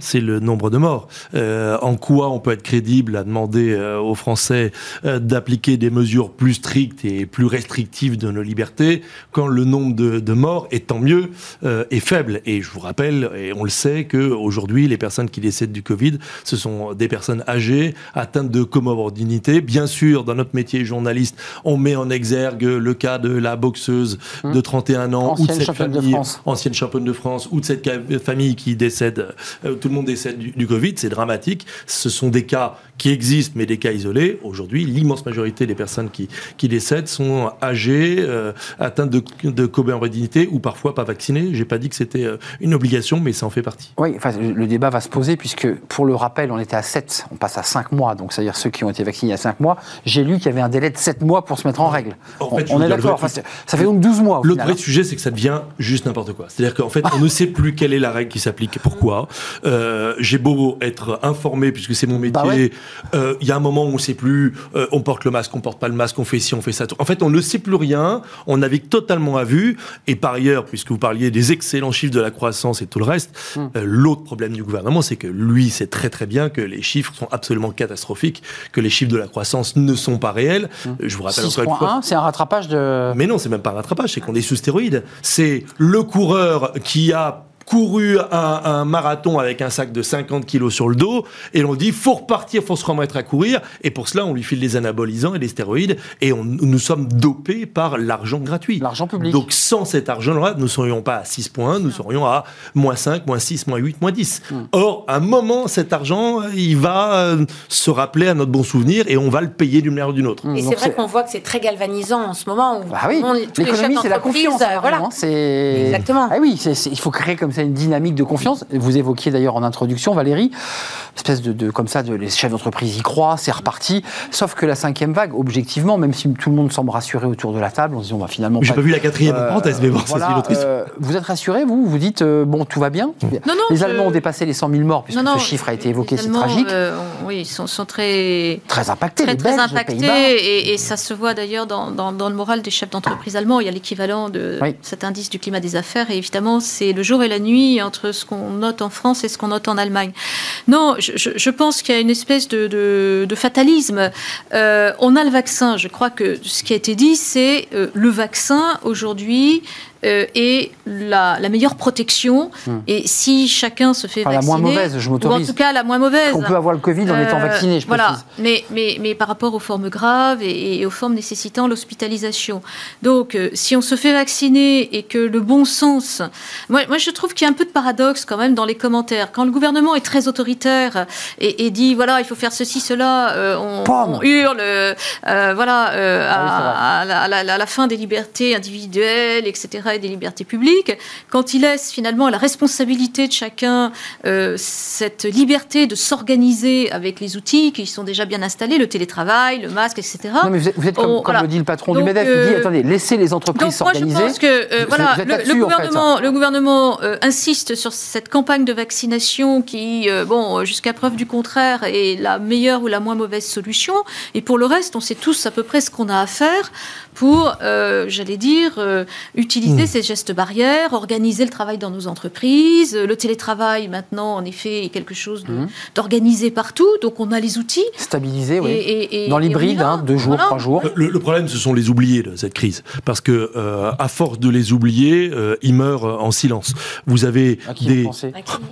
Speaker 5: c'est le nombre de morts. en quoi on peut être crédible à demander aux Français d'appliquer des mesures plus strictes et plus restrictives de nos libertés quand le nombre de, de morts est tant mieux est faible? Et je vous rappelle, et on le sait, qu'aujourd'hui, les personnes qui décèdent du Covid, ce sont des personnes âgées, atteintes de comorbidité. Bien sûr, dans notre métier journaliste, on met en exergue le cas de la boxeuse hum. de 31 ans,
Speaker 1: ou de cette famille,
Speaker 5: ancienne championne de France, ou de cette famille qui décède, euh, tout le monde décède du, Covid, c'est dramatique. Ce sont des cas qui existent, mais des cas isolés. Aujourd'hui, l'immense majorité des personnes qui, qui décèdent sont âgées, euh, atteintes de, de comorbidité, ou parfois pas vaccinées. J'ai pas dit que c'était euh, une obligation, mais ça en fait partie.
Speaker 1: Oui, enfin, le débat va se poser, puisque pour le rappel, on était à 7, on passe à 5 mois, donc c'est-à-dire ceux qui ont été vaccinés il y a 5 mois. J'ai lu qu'il y avait un délai de 7 mois pour se mettre en règle. on, est d'accord, ça fait donc 12 mois.
Speaker 5: L'autre vrai sujet, c'est que ça devient juste n'importe quoi. C'est-à-dire qu'en fait, on ne sait plus quelle est la règle qui s'applique, pourquoi? Euh, j'ai beau être informé, puisque c'est mon bah métier, euh, il y a un moment où on ne sait plus, euh, on porte le masque, on porte pas le masque, on fait ci, on fait ça. En fait, on ne sait plus rien, on navigue totalement à vue, et par ailleurs, puisque vous parliez des excellents chiffres de la croissance et tout le reste, hum. l'autre problème du gouvernement, c'est que lui sait très très bien que les chiffres sont absolument catastrophiques, que les chiffres de la croissance ne sont pas réels.
Speaker 1: Hum. Je vous rappelle encore c'est un rattrapage de.
Speaker 5: Mais non, c'est même pas un rattrapage, c'est qu'on est sous stéroïdes. C'est le coureur qui a couru un, marathon avec un sac de 50 kilos sur le dos, et on dit faut repartir, faut se remettre à courir, et pour cela on lui file des anabolisants et des stéroïdes, et on, nous sommes dopés par l'argent gratuit.
Speaker 1: L'argent public.
Speaker 5: Donc sans cet argent-là, nous ne serions pas à 6 points, nous serions à moins 5, moins 6, moins 8, moins 10. Hmm. Or, à un moment, cet argent, il va euh, se rappeler à notre bon souvenir, et on va le payer d'une manière ou d'une autre.
Speaker 7: Et c'est vrai qu'on voit que c'est très galvanisant en ce moment. Où
Speaker 1: ah oui, l'économie c'est la confiance.
Speaker 7: Euh, voilà. Exactement.
Speaker 1: Ah oui, il faut créer comme une dynamique de confiance. Vous évoquiez d'ailleurs en introduction, Valérie, espèce de, comme ça, de, les chefs d'entreprise y croient, c'est reparti. Sauf que la cinquième vague, objectivement, même si tout le monde semble rassuré autour de la table, on se dit on va finalement.
Speaker 5: J'ai pas, vu la quatrième euh, parenthèse, mais bon, ça c'est
Speaker 1: euh, Vous êtes rassuré, vous? Vous dites euh, bon, tout va bien
Speaker 6: non, non,
Speaker 1: Les Allemands ont dépassé les 100 000 morts, puisque ce chiffre a été évoqué, c'est tragique.
Speaker 6: oui, ils sont, sont, très.
Speaker 1: Très impactés,
Speaker 6: très, les très impactés, et, ça se voit d'ailleurs dans, dans, le moral des chefs d'entreprise allemands. Il y a l'équivalent de cet indice du climat des affaires, et évidemment, c'est le jour et la nuit entre ce qu'on note en France et ce qu'on note en Allemagne. Non, je, pense qu'il y a une espèce de, fatalisme. Euh, on a le vaccin. Je crois que ce qui a été dit, c'est euh, le vaccin aujourd'hui euh, et la, meilleure protection. Hmm. Et si chacun se fait vacciner,
Speaker 1: la moins mauvaise, je m'autorise.
Speaker 6: en tout cas la moins mauvaise.
Speaker 1: On peut avoir le Covid en étant euh, vacciné, je
Speaker 6: Voilà, mais, mais, mais par rapport aux formes graves et, aux formes nécessitant l'hospitalisation. Donc, euh, si on se fait vacciner et que le bon sens, moi, moi je trouve qu'il y a un peu de paradoxe quand même dans les commentaires. Quand le gouvernement est très autoritaire et, dit voilà, il faut faire ceci, cela, on, hurle, voilà, ah à, la, à la fin des libertés individuelles, etc et des libertés publiques, quand il laisse finalement la responsabilité de chacun euh, cette liberté de s'organiser avec les outils qui sont déjà bien installés, le télétravail, le masque, etc.
Speaker 1: Non, mais vous êtes, comme, le dit le patron du MEDEF, il dit euh, attendez, laissez les entreprises s'organiser.
Speaker 6: Moi, je pense que euh, voilà, le, gouvernement, le gouvernement insiste sur cette campagne de vaccination qui, bon, jusqu'à preuve du contraire, est la meilleure ou la moins mauvaise solution. Et pour le reste, on sait tous à peu près ce qu'on a à faire pour, j'allais dire, utiliser Hmm. ces gestes barrières, organiser le travail dans nos entreprises. Le télétravail, maintenant, en effet, est quelque chose hmm. d'organisé partout. Donc, on a les outils.
Speaker 1: Stabilisé, oui. Et, dans l'hybride, hein, deux jours, trois jours.
Speaker 5: Le, problème, ce sont les oubliés de cette crise. Parce que, euh, à force de les oublier, euh, ils meurent en silence. Vous avez des,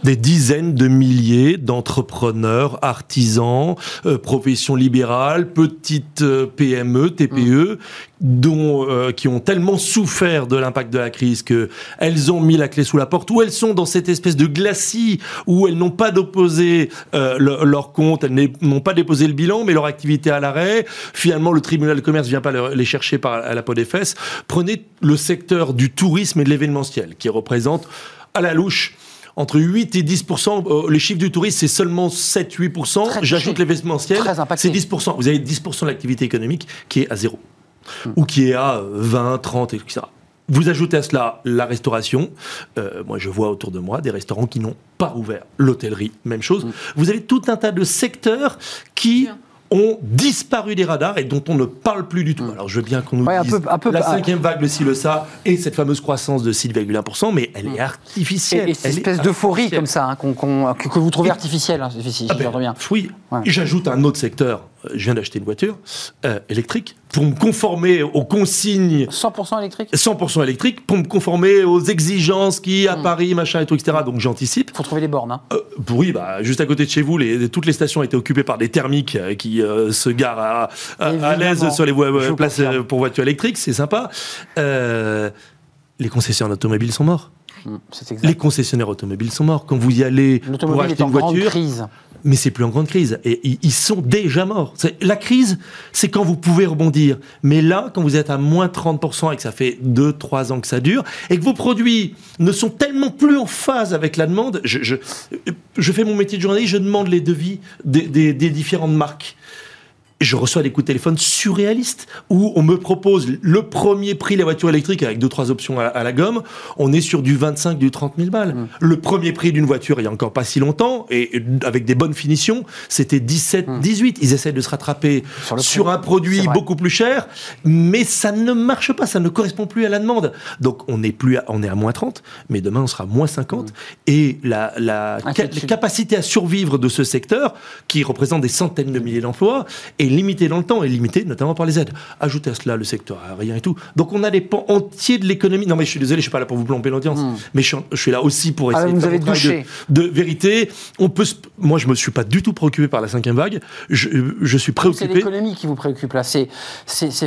Speaker 5: des, dizaines de milliers d'entrepreneurs, artisans, euh, professions libérales, petites PME, TPE, dont, euh, qui ont tellement souffert de l'impact de la crise que elles ont mis la clé sous la porte, ou elles sont dans cette espèce de glacis où elles n'ont pas déposé euh, leur compte, elles n'ont pas déposé le bilan, mais leur activité à l'arrêt. Finalement, le tribunal de commerce vient pas les chercher par à la peau des fesses. Prenez le secteur du tourisme et de l'événementiel, qui représente à la louche entre 8 et 10% euh, Les chiffres du tourisme, c'est seulement 7-8% J'ajoute l'événementiel, c'est 10% Vous avez 10% de l'activité économique qui est à zéro ou qui est à 20, 30, etc. Vous ajoutez à cela la restauration. Euh, moi, je vois autour de moi des restaurants qui n'ont pas ouvert. L'hôtellerie, même chose. Mm. Vous avez tout un tas de secteurs qui ont disparu des radars et dont on ne parle plus du tout. Alors je veux bien qu'on nous dise un peu, la cinquième vague, le ci, le ça, et cette fameuse croissance de 6,1%, mais elle est artificielle.
Speaker 1: Et, cette espèce d'euphorie comme ça, hein, que, vous trouvez artificielle, hein, si, ah
Speaker 5: ben, Oui, j'ajoute un autre secteur je viens d'acheter une voiture euh, électrique pour me conformer aux consignes.
Speaker 1: 100% électrique
Speaker 5: 100% électrique, pour me conformer aux exigences qui, à hmm. Paris, machin et tout, etc. Donc j'anticipe.
Speaker 1: Il faut trouver les bornes. Hein.
Speaker 5: Euh, oui, bah, juste à côté de chez vous, les, toutes les stations étaient occupées par des thermiques euh, qui se garent à, à, l'aise sur les places pour voitures électriques, c'est sympa. les concessionnaires automobiles sont morts. Les concessionnaires automobiles sont morts. Quand vous y allez pour acheter une voiture, crise mais c'est plus en grande crise. Et ils sont déjà morts. La crise, c'est quand vous pouvez rebondir. Mais là, quand vous êtes à moins 30% et que ça fait 2-3 ans que ça dure, et que vos produits ne sont tellement plus en phase avec la demande, je, je, fais mon métier de journaliste, je demande les devis des différentes marques je reçois des coups de téléphone surréalistes où on me propose le premier prix de la voiture électrique avec deux trois options à, la gomme. On est sur du 25, du 30 000 balles. Mmh. Le premier prix d'une voiture il y a encore pas si longtemps et avec des bonnes finitions, c'était 17, 18. Mmh. Ils essaient de se rattraper sur, un produit beaucoup plus cher, mais ça ne marche pas, ça ne correspond plus à la demande. Donc on est plus, à, on est à moins 30, mais demain on sera moins 50 mmh. et la, la, capacité à survivre de ce secteur qui représente des centaines de milliers d'emplois est limité dans le temps et limité notamment par les aides. Ajoutez à cela le secteur aérien et tout. Donc on a des pans entiers de l'économie. Non mais je suis désolé, je suis pas là pour vous plomber l'audience, hmm. mais je, suis là aussi pour ah, essayer
Speaker 1: de faire
Speaker 5: de, de, vérité. On peut, moi je me suis pas du tout préoccupé par la cinquième vague. Je, je suis préoccupé.
Speaker 1: C'est l'économie qui vous préoccupe là. C'est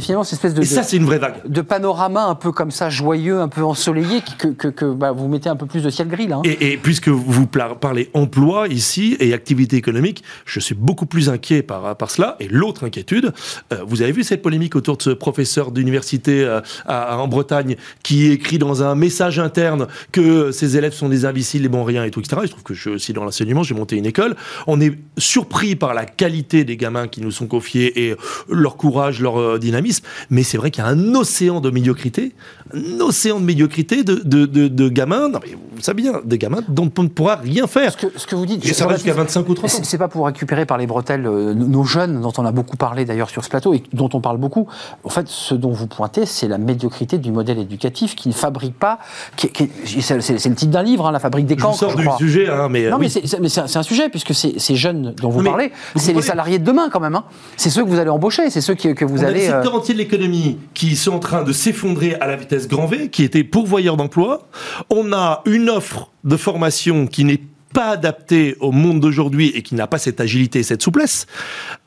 Speaker 1: finalement cette espèce de.
Speaker 5: Et ça c'est une vraie vague.
Speaker 1: De panorama un peu comme ça joyeux, un peu ensoleillé, que, que, que bah, vous mettez un peu plus de ciel gris là. Hein.
Speaker 5: Et, et, puisque vous parlez emploi ici et activité économique, je suis beaucoup plus inquiet par, par cela. Et l'autre inquiétude, euh, vous avez vu cette polémique autour de ce professeur d'université euh, en Bretagne qui écrit dans un message interne que ses élèves sont des imbéciles, les bons rien et tout, etc. Je trouve que je suis aussi dans l'enseignement, j'ai monté une école. On est surpris par la qualité des gamins qui nous sont confiés et leur courage, leur euh, dynamisme. Mais c'est vrai qu'il y a un océan de médiocrité, un océan de médiocrité de, de, gamins, non mais vous savez bien, des gamins dont on ne pourra rien faire.
Speaker 1: Ce que, ce que vous dites,
Speaker 5: et ça va jusqu'à 25 ou 30 ans.
Speaker 1: C'est pas pour récupérer par les bretelles nos jeunes, dont on a beaucoup parlé d'ailleurs sur ce plateau et dont on parle beaucoup. En fait, ce dont vous pointez, c'est la médiocrité du modèle éducatif qui ne fabrique pas. c'est, le titre d'un livre, hein, la fabrique des camps.
Speaker 5: Je sors du sujet, hein, mais.
Speaker 1: Non, mais, c'est, un sujet, puisque ces jeunes dont vous parlez, c'est les salariés de demain quand même. Hein. C'est ceux que vous allez embaucher, c'est ceux que, que vous
Speaker 5: on
Speaker 1: allez.
Speaker 5: A secteurs entiers de l'économie qui sont en train de s'effondrer à la vitesse grand V, qui étaient pourvoyeurs d'emplois. On a une offre de formation qui n'est pas adapté au monde d'aujourd'hui et qui n'a pas cette agilité et cette souplesse.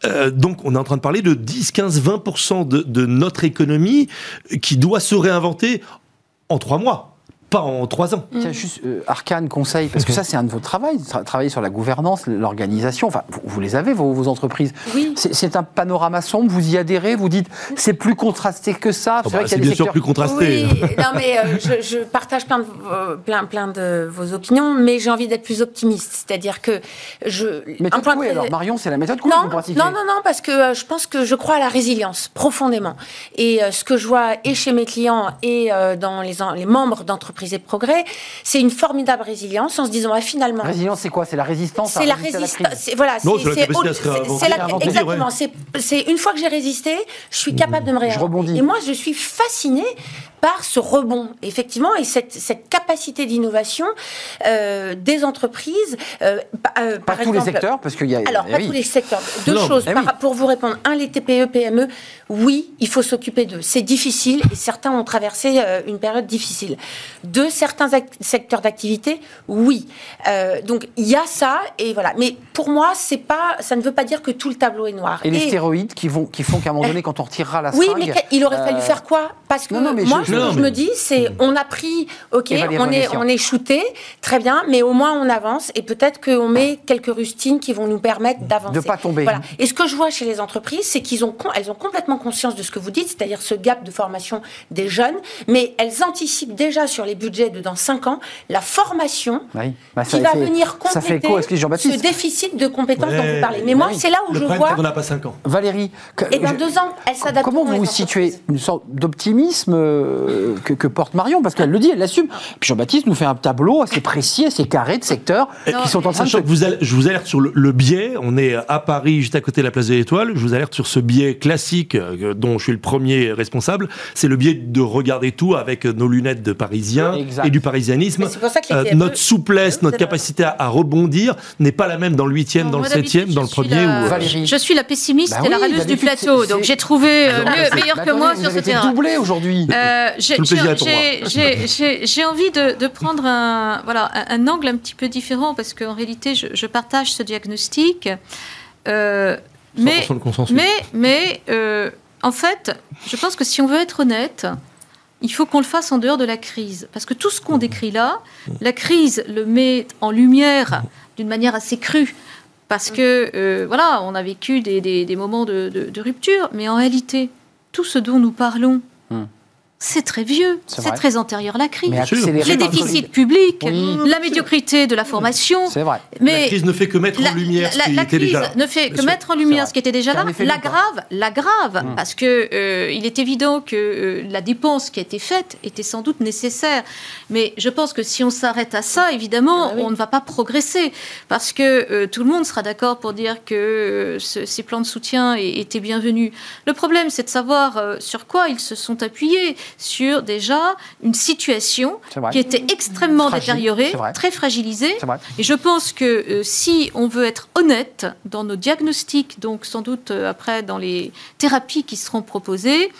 Speaker 5: Euh, donc on est en train de parler de 10, 15, 20% de, de notre économie qui doit se réinventer en trois mois pas en trois ans.
Speaker 1: Tiens, juste euh, Arcane conseil, parce que ça c'est un de vos travaux, travailler sur la gouvernance, l'organisation. Enfin, vous, les avez vos, entreprises.
Speaker 7: Oui.
Speaker 1: C'est un panorama sombre. Vous y adhérez. Vous dites c'est plus contrasté que ça.
Speaker 5: c'est bah, bien sûr plus contrasté.
Speaker 7: Oui. non mais euh, je, partage plein de, euh, plein, plein de vos opinions, mais j'ai envie d'être plus optimiste. C'est-à-dire que je.
Speaker 1: Méthode Coué, alors Marion, c'est la méthode
Speaker 7: non, que vous Non, non, non, parce que je pense que je crois à la résilience profondément. Et ce que je vois et chez mes clients et dans les, les membres d'entreprises et progrès, c'est une formidable résilience en se disant ah, finalement.
Speaker 1: Résilience, c'est quoi? C'est la résistance.
Speaker 7: C'est la résistance. Voilà. C'est exactement. C'est une fois que j'ai résisté, je suis capable de me réinventer. Et moi, je suis fascinée par ce rebond, effectivement, et cette, cette capacité d'innovation euh, des entreprises.
Speaker 1: Euh, euh, pas tous les secteurs, parce qu'il y a.
Speaker 7: Alors, eh pas tous les secteurs. Deux choses eh pour vous répondre. Un, les TPE, PME, oui, il faut s'occuper d'eux. C'est difficile et certains ont traversé une période difficile. Deux, certains secteurs d'activité, oui. donc, il y a ça, et voilà. Mais pour moi, c'est pas, ça ne veut pas dire que tout le tableau est noir.
Speaker 1: Et, les stéroïdes qui, vont, qui font qu'à un moment donné, quand on retirera la
Speaker 7: Oui, mais il aurait fallu faire quoi? Parce que non, moi, je, je me dis, c'est hmm. on a pris, ok, on est, on est shooté, très bien, mais au moins on avance et peut-être qu'on met quelques rustines qui vont nous permettre d'avancer.
Speaker 1: De pas tomber.
Speaker 7: Voilà. Et ce que je vois chez les entreprises, c'est qu'ils ont, elles ont complètement conscience de ce que vous dites, c'est-à-dire ce gap de formation des jeunes, mais elles anticipent déjà sur les budgets de dans 5 ans la formation bah, qui va venir compléter ce déficit de compétences dont vous parlez. Mais moi, c'est là où je vois.
Speaker 5: On n'a pas 5 ans.
Speaker 1: Valérie,
Speaker 7: et dans 2 ans, elle s'adapte.
Speaker 1: Comment vous vous situez Une sorte d'optimisme euh, que, porte Marion, parce qu'elle le dit, elle l'assume. Puis Jean-Baptiste nous fait un tableau assez précis, assez carré de secteurs qui sont en train de...
Speaker 5: Vous je vous alerte sur le, biais, on est à Paris, juste à côté de la place des Étoiles, je vous alerte sur ce biais classique euh, dont je suis le premier responsable, c'est le biais de regarder tout avec nos lunettes de parisien et du parisianisme. Euh, notre souplesse, notre capacité à, rebondir n'est pas la même dans le 8e, dans le 7e, dans le premier.
Speaker 6: Ou... Je suis la pessimiste bah et la radeuse du plateau, donc j'ai trouvé meilleur que moi sur ce terrain.
Speaker 1: doublé aujourd'hui.
Speaker 6: j'ai envie de, prendre un, voilà, un, angle un petit peu différent parce qu'en réalité, je, partage ce diagnostic. Euh, mais, mais, mais euh, en fait, je pense que si on veut être honnête, il faut qu'on le fasse en dehors de la crise. Parce que tout ce qu'on décrit là, la crise le met en lumière d'une manière assez crue. Parce que, euh, voilà, on a vécu des, moments de, rupture, mais en réalité, tout ce dont nous parlons, c'est très vieux, c'est très antérieur à la crise. Les déficits publics, la médiocrité de la formation.
Speaker 1: C'est vrai.
Speaker 5: Mais la crise ne fait que mettre en lumière ce qui était déjà
Speaker 6: là. ne fait que mettre en lumière ce qui était déjà là. La grave, la grave, mm. parce que euh, il est évident que euh, la dépense qui a été faite était sans doute nécessaire. Mais je pense que si on s'arrête à ça, évidemment, ah on ne va pas progresser, parce que euh, tout le monde sera d'accord pour dire que ces plans de soutien étaient bienvenus. Le problème, c'est de savoir sur quoi ils se sont appuyés sur déjà une situation qui était extrêmement détériorée, très fragilisée. Et je pense que euh, si on veut être honnête dans nos diagnostics, donc sans doute euh, après dans les thérapies qui seront proposées,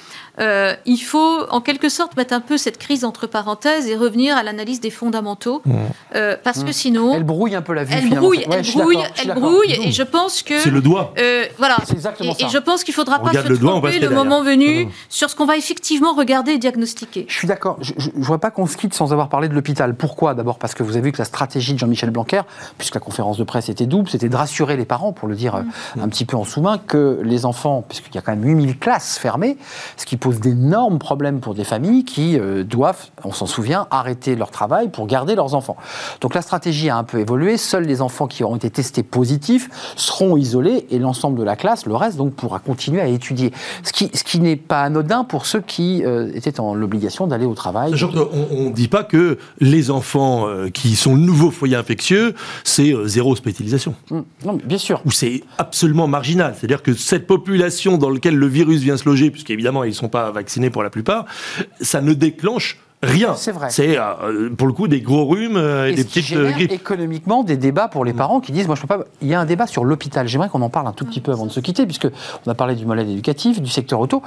Speaker 6: euh, il faut en quelque sorte mettre un peu cette crise entre parenthèses et revenir à l'analyse des fondamentaux, mmh. euh, parce que mmh. sinon
Speaker 1: elle brouille un peu la vue.
Speaker 6: Elle brouille, elle brouille, elle brouille, et je pense que
Speaker 5: c'est le doigt.
Speaker 6: Euh, voilà. Exactement et, ça. et, je pense qu'il faudra pas se le tromper le moment venu mmh. sur ce qu'on va effectivement regarder et diagnostiquer.
Speaker 1: Je suis d'accord. Je ne vois pas qu'on se quitte sans avoir parlé de l'hôpital. Pourquoi? D'abord parce que vous avez vu que la stratégie de Jean-Michel Blanquer, puisque la conférence de presse était double, c'était de rassurer les parents, pour le dire un petit peu en sous-main, que les enfants, puisqu'il y a quand même 8000 classes fermées, ce qui pose d'énormes problème pour des familles qui euh, doivent, on s'en souvient, arrêter leur travail pour garder leurs enfants. Donc la stratégie a un peu évolué. Seuls les enfants qui auront été testés positifs seront isolés et l'ensemble de la classe, le reste, donc pourra continuer à étudier. Ce qui, ce qui n'est pas anodin pour ceux qui euh, étaient en l'obligation d'aller au travail.
Speaker 5: on ne dit pas que les enfants euh, qui sont le nouveau foyer infectieux, c'est zéro hospitalisation.
Speaker 1: Hum, non, bien sûr.
Speaker 5: Ou c'est absolument marginal. C'est-à-dire que cette population dans laquelle le virus vient se loger, puisqu'évidemment ils ne sont pas vaccinés pour la plupart, ça ne déclenche rien.
Speaker 1: C'est vrai.
Speaker 5: C'est euh, pour le coup des gros rhumes euh, et, des petites euh, grippes.
Speaker 1: Économiquement, des débats pour les mm. parents qui disent moi je peux pas. Il y a un débat sur l'hôpital. J'aimerais qu'on en parle un tout petit peu avant de se quitter, puisque on a parlé du modèle éducatif, du secteur auto.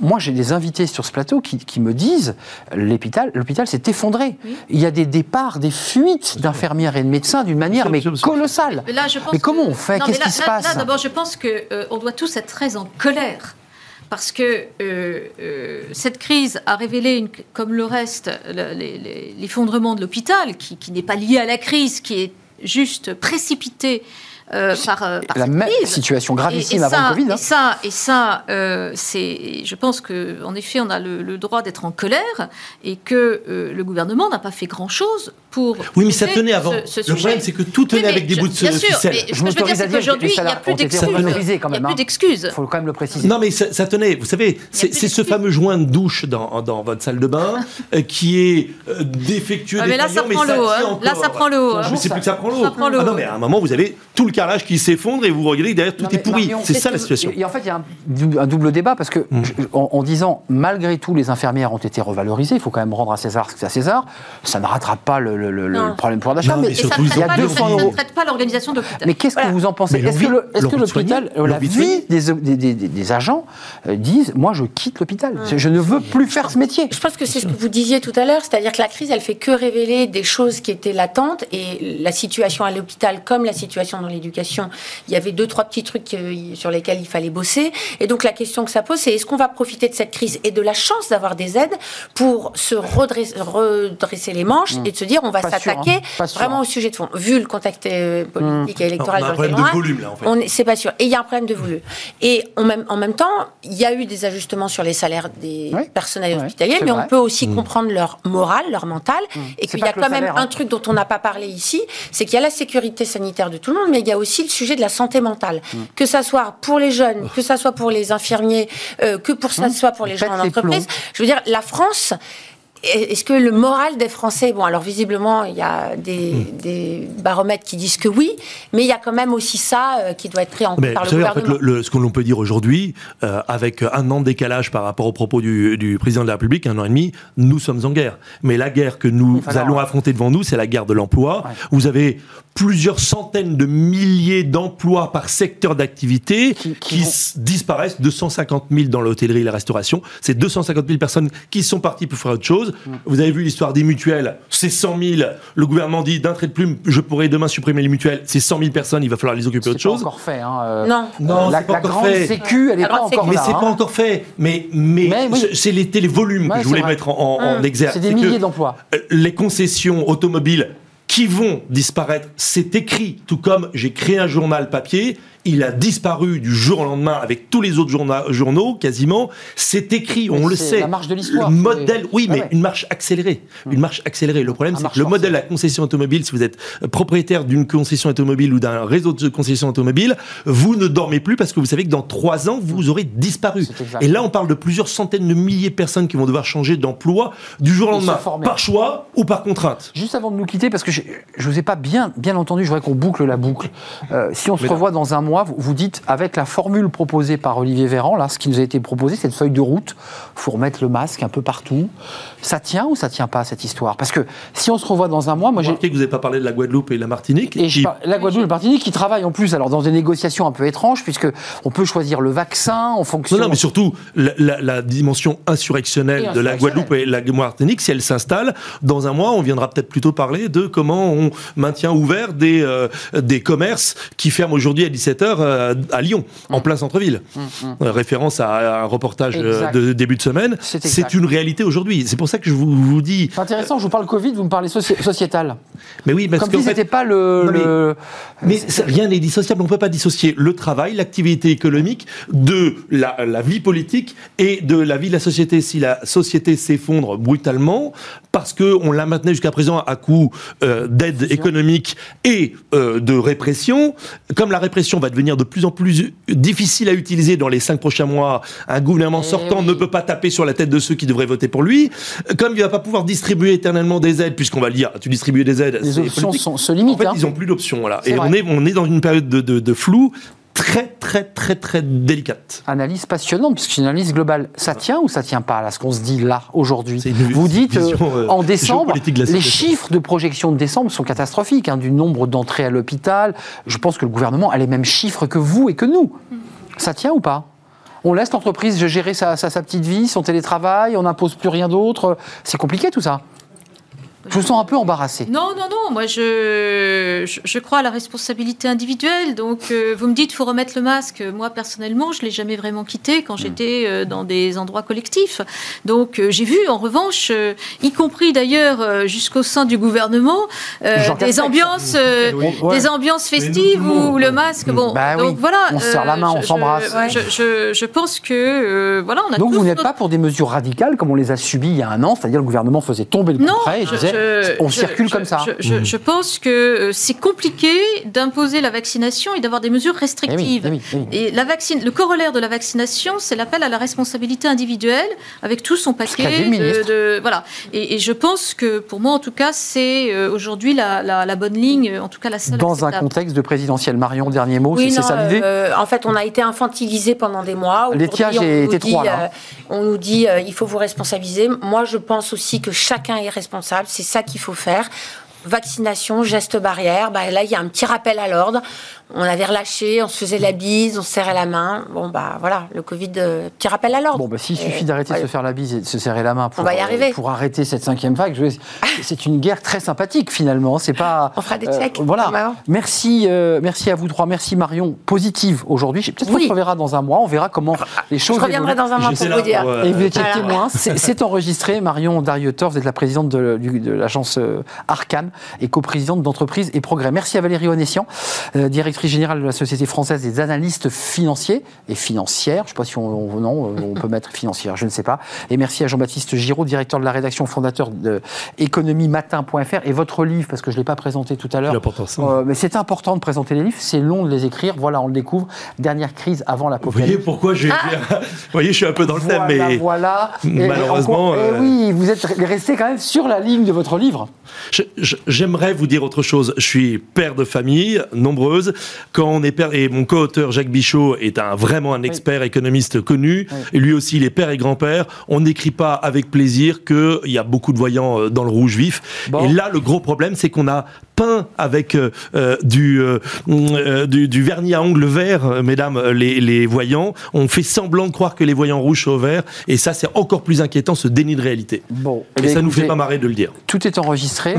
Speaker 1: Moi, j'ai des invités sur ce plateau qui, me disent l'hôpital, l'hôpital s'est effondré. Il y a des départs, des fuites d'infirmières et de médecins d'une manière mais colossale. mais comment on fait? Qu'est-ce qui se passe?
Speaker 6: D'abord, je pense que on doit tous être très en colère parce que euh, euh, cette crise a révélé, comme le reste, l'effondrement de l'hôpital, qui, qui n'est pas lié à la crise, qui est juste précipité euh, par, euh,
Speaker 1: la même situation gravissime avant le Covid.
Speaker 6: Hein. Et ça, et ça euh, c'est, je pense qu'en effet, on a le, droit d'être en colère et que le gouvernement n'a pas fait grand-chose pour.
Speaker 5: Oui, mais ça tenait avant. le problème, c'est que tout tenait avec des bouts de
Speaker 6: bien sûr. Mais je veux dire, c'est qu'aujourd'hui, il n'y a plus d'excuses. Il n'y a plus d'excuses.
Speaker 1: Il faut quand même le préciser.
Speaker 5: Non, mais ça, tenait. Vous savez, c'est ce fameux joint de douche dans, dans votre salle de bain qui est défectueux.
Speaker 6: Ah, mais là, ça prend l'eau. Hein. Là, ça prend l'eau.
Speaker 5: Mais c'est plus que ça prend l'eau. Ah non, mais à un moment, vous avez tout le qui s'effondre et vous regardez derrière tout est pourri. C'est ça la situation.
Speaker 1: Et en fait, il y a un, double débat parce que, mm. en, disant, malgré tout, les infirmières ont été revalorisées, il faut quand même rendre à César ce que c'est à César, ça ne rattrape pas le, problème de pouvoir d'achat.
Speaker 6: Mais, surtout, il y a 200 euros. Ça ne traite pas l'organisation de
Speaker 1: Mais qu'est-ce que vous en pensez Est-ce que l'hôpital, la vie des agents euh, disent, moi, je quitte l'hôpital, je ne veux plus faire ce métier
Speaker 7: Je pense que c'est ce que vous disiez tout à l'heure, c'est-à-dire que la crise, elle fait que révéler des choses qui étaient latentes et la situation à l'hôpital comme la situation dans l'éducation il y avait deux, trois petits trucs euh, sur lesquels il fallait bosser. Et donc la question que ça pose, c'est est-ce qu'on va profiter de cette crise et de la chance d'avoir des aides pour se redresser, les manches mmh. et de se dire on va s'attaquer hein. vraiment hein. au sujet de fond. Vu le contexte euh, politique mmh. et électoral,
Speaker 5: on a un problème de volume là en fait.
Speaker 7: C'est pas sûr. Et il y a un problème de volume. Et en même, en même temps, il y a eu des ajustements sur les salaires des personnels hospitaliers, mais on peut aussi mmh. comprendre leur morale, leur mental, et qu'il y a quand même un truc dont on n'a pas parlé ici, c'est qu'il y a la sécurité sanitaire de tout le monde, mais il y a aussi le sujet de la santé mentale. Mm. Que ça soit pour les jeunes, que ça soit pour les infirmiers, euh, que pour ça mm. soit pour les gens en entreprise. Je veux dire, la France est-ce que le moral des Français, bon, alors visiblement, il y a des, baromètres qui disent que oui, mais il y a quand même aussi ça euh, qui doit être pris en compte par le gouvernement.
Speaker 5: En fait, ce que l'on peut dire aujourd'hui, euh, avec un an de décalage par rapport aux propos du, président de la République, un an et demi, nous sommes en guerre. Mais la guerre que nous allons affronter devant nous, c'est la guerre de l'emploi. Vous avez plusieurs centaines de milliers d'emplois par secteur d'activité qui, disparaissent, 250 000 dans l'hôtellerie et la restauration. C'est 250 000 personnes qui sont parties pour faire autre chose. Mm. Vous avez vu l'histoire des mutuelles, c'est 100 000. Le gouvernement dit d'un trait de plume, je pourrais demain supprimer les mutuelles. C'est 100 000 personnes, il va falloir les occuper autre chose.
Speaker 1: C'est pas encore fait. Hein,
Speaker 7: euh, non,
Speaker 5: non,
Speaker 1: la,
Speaker 5: pas
Speaker 1: encore grande fait. sécu, elle n'est pas encore
Speaker 5: Mais c'est
Speaker 1: hein.
Speaker 5: pas encore fait. Mais, mais, c'est les, les volumes que je voulais mettre en, en,
Speaker 1: mm. C'est des milliers d'emplois.
Speaker 5: Euh, les concessions automobiles qui vont disparaître. C'est écrit, tout comme j'ai créé un journal papier il a disparu du jour au lendemain avec tous les autres journaux, quasiment. C'est écrit, on le sait.
Speaker 1: La marche de l'histoire.
Speaker 5: Le modèle, oui, mais une marche accélérée. Une hum. marche accélérée. Le problème, c'est que le modèle de la concession automobile, si vous êtes propriétaire d'une concession automobile ou d'un réseau de concession automobile, vous ne dormez plus parce que vous savez que dans trois ans, vous aurez disparu. Et là, on parle de plusieurs centaines de milliers de personnes qui vont devoir changer d'emploi du jour au lendemain, par choix ou par contrainte.
Speaker 1: Juste avant de nous quitter, parce que je ne vous ai pas bien, bien entendu, je voudrais qu'on boucle la boucle. Euh, si on se revoit dans un mois, vous dites, avec la formule proposée par Olivier Véran, là, ce qui nous a été proposé, cette feuille de route, il faut remettre le masque un peu partout. Ça tient ou ça tient pas, cette histoire? Parce que si on se revoit dans un mois, moi j'ai.
Speaker 5: que vous n'avez pas parlé de la Guadeloupe et la Martinique.
Speaker 1: Et la Guadeloupe et la Martinique qui travaillent en plus, alors dans des négociations un peu étranges, puisque on peut choisir le vaccin en fonction.
Speaker 5: Non, non mais surtout la, dimension insurrectionnelle de la Guadeloupe et la Martinique, si elle s'installe, dans un mois, on viendra peut-être plutôt parler de comment on maintient ouvert des, euh, des commerces qui ferment aujourd'hui à 17h à, Lyon, en mm. plein centre-ville. Mm, mm. Euh, référence à un reportage euh, de début de semaine. C'est une réalité aujourd'hui. C'est pour ça que je vous, dis.
Speaker 1: C'est intéressant, je vous parle Covid, vous me parlez sociétal.
Speaker 5: Mais oui, parce
Speaker 1: Comme si c'était pas le.
Speaker 5: mais, rien n'est dissociable, on ne peut pas dissocier le travail, l'activité économique de la, vie politique et de la vie de la société. Si la société s'effondre brutalement, parce qu'on la maintenait jusqu'à présent à coup euh, d'aide économique et de répression, comme la répression va devenir de plus en plus difficile à utiliser dans les cinq prochains mois. Un gouvernement eh sortant ne peut pas taper sur la tête de ceux qui devraient voter pour lui. Comme il va pas pouvoir distribuer éternellement des aides, puisqu'on va le dire, tu distribues des aides.
Speaker 1: Les options sont, se limitent.
Speaker 5: En fait,
Speaker 1: hein.
Speaker 5: ils n'ont plus d'options. Voilà. Et on est, on est dans une période de, de flou très, très, très, très délicate.
Speaker 1: Analyse passionnante, puisque c'est une analyse globale. Ça tient ou ça tient pas, là, ce qu'on se dit là, aujourd'hui Vous dites, euh, euh, en décembre, les chiffres de projection de décembre sont catastrophiques, hein, du nombre d'entrées à l'hôpital. Je pense que le gouvernement a les mêmes chiffres que vous et que nous. Ça tient ou pas? On laisse l'entreprise gérer sa, petite vie, son télétravail, on n'impose plus rien d'autre. C'est compliqué tout ça. Je vous sens un peu embarrassé.
Speaker 6: Non, non, non. Moi, je, je, crois à la responsabilité individuelle. Donc, euh, vous me dites, faut remettre le masque. Moi, personnellement, je l'ai jamais vraiment quitté quand hmm. j'étais euh, dans des endroits collectifs. Donc, euh, j'ai vu, en revanche, y compris d'ailleurs jusqu'au sein du gouvernement, des ambiances, des ambiances festives où le masque. Hmm. Bon,
Speaker 1: bah donc voilà. On se serre la main, on s'embrasse.
Speaker 6: Je, je, pense que voilà, on a.
Speaker 1: Donc, vous n'êtes pas pour des mesures radicales comme on les a subies il y a un an, c'est-à-dire le gouvernement faisait tomber le coup et disait on circule comme ça.
Speaker 6: Je, pense que euh, c'est compliqué d'imposer la vaccination et d'avoir des mesures restrictives. Eh eh eh et la vaccine, le corollaire de la vaccination, c'est l'appel à la responsabilité individuelle avec tout son paquet de, voilà. Et, je pense que pour moi, en tout cas, c'est euh, aujourd'hui la, bonne ligne, en tout cas la seule.
Speaker 1: Dans un contexte de présidentiel, Marion, dernier mot, c'est ça l'idée
Speaker 7: euh, En fait, on a été infantilisé pendant des mois.
Speaker 1: L'étiage était trois.
Speaker 7: on nous dit il faut vous responsabiliser. Moi, je pense aussi que chacun est responsable. C'est ça qu'il faut faire vaccination, gestes barrières. Bah, là, il y a un petit rappel à l'ordre on avait relâché, on se faisait la bise, on se serrait la main. Bon, bah voilà, le Covid, euh, petit rappel à l'ordre.
Speaker 1: Bon, bah s'il suffit d'arrêter de se faire la bise et de se serrer la main pour,
Speaker 7: y arriver.
Speaker 1: pour arrêter cette cinquième vague, c'est une guerre très sympathique finalement. C'est pas.
Speaker 7: On fera des checks.
Speaker 1: Euh, voilà. Merci, euh, merci à vous trois. Merci Marion. Positive aujourd'hui. Peut-être qu'on se reverra dans un mois. On verra comment les choses. Je
Speaker 7: reviendrai dans un mois pour vous dire.
Speaker 1: et vous étiez témoin. C'est enregistré. Marion Darietor, vous êtes la présidente de, de l'agence Arcan Laval et coprésidente d'entreprise et progrès. Merci à Valérie Onessian, euh, générale de la Société française des analystes financiers et financières. Je ne sais pas si on, non, on peut mettre financière, je ne sais pas. Et merci à Jean-Baptiste Giraud, directeur de la rédaction, fondateur de économiematin.fr et votre livre, parce que je ne l'ai pas présenté tout à l'heure. Euh, mais c'est important de présenter les livres, c'est long de les écrire. Voilà, on le découvre. Dernière crise avant l'apocalypse.
Speaker 5: Vous voyez pourquoi j'ai. Ah vous voyez, je suis un peu dans le thème, mais.
Speaker 1: Voilà.
Speaker 5: Malheureusement.
Speaker 1: Et, eh euh, oui, vous êtes resté quand même sur la ligne de votre livre.
Speaker 5: J'aimerais vous dire autre chose. Je suis père de famille, nombreuse. Quand on est père, et mon co-auteur Jacques Bichot est un, vraiment un expert économiste connu, et lui aussi il est père et grand-père, on n'écrit pas avec plaisir qu'il y a beaucoup de voyants euh, dans le rouge vif. Et là, le gros problème, c'est qu'on a peint avec euh, euh, du, du, vernis à ongles vert, mesdames les, les, voyants. On fait semblant de croire que les voyants rouges sont verts, et ça, c'est encore plus inquiétant, ce déni de réalité. Bon, et, ça ne nous fait pas marrer de le dire.
Speaker 1: Tout est enregistré.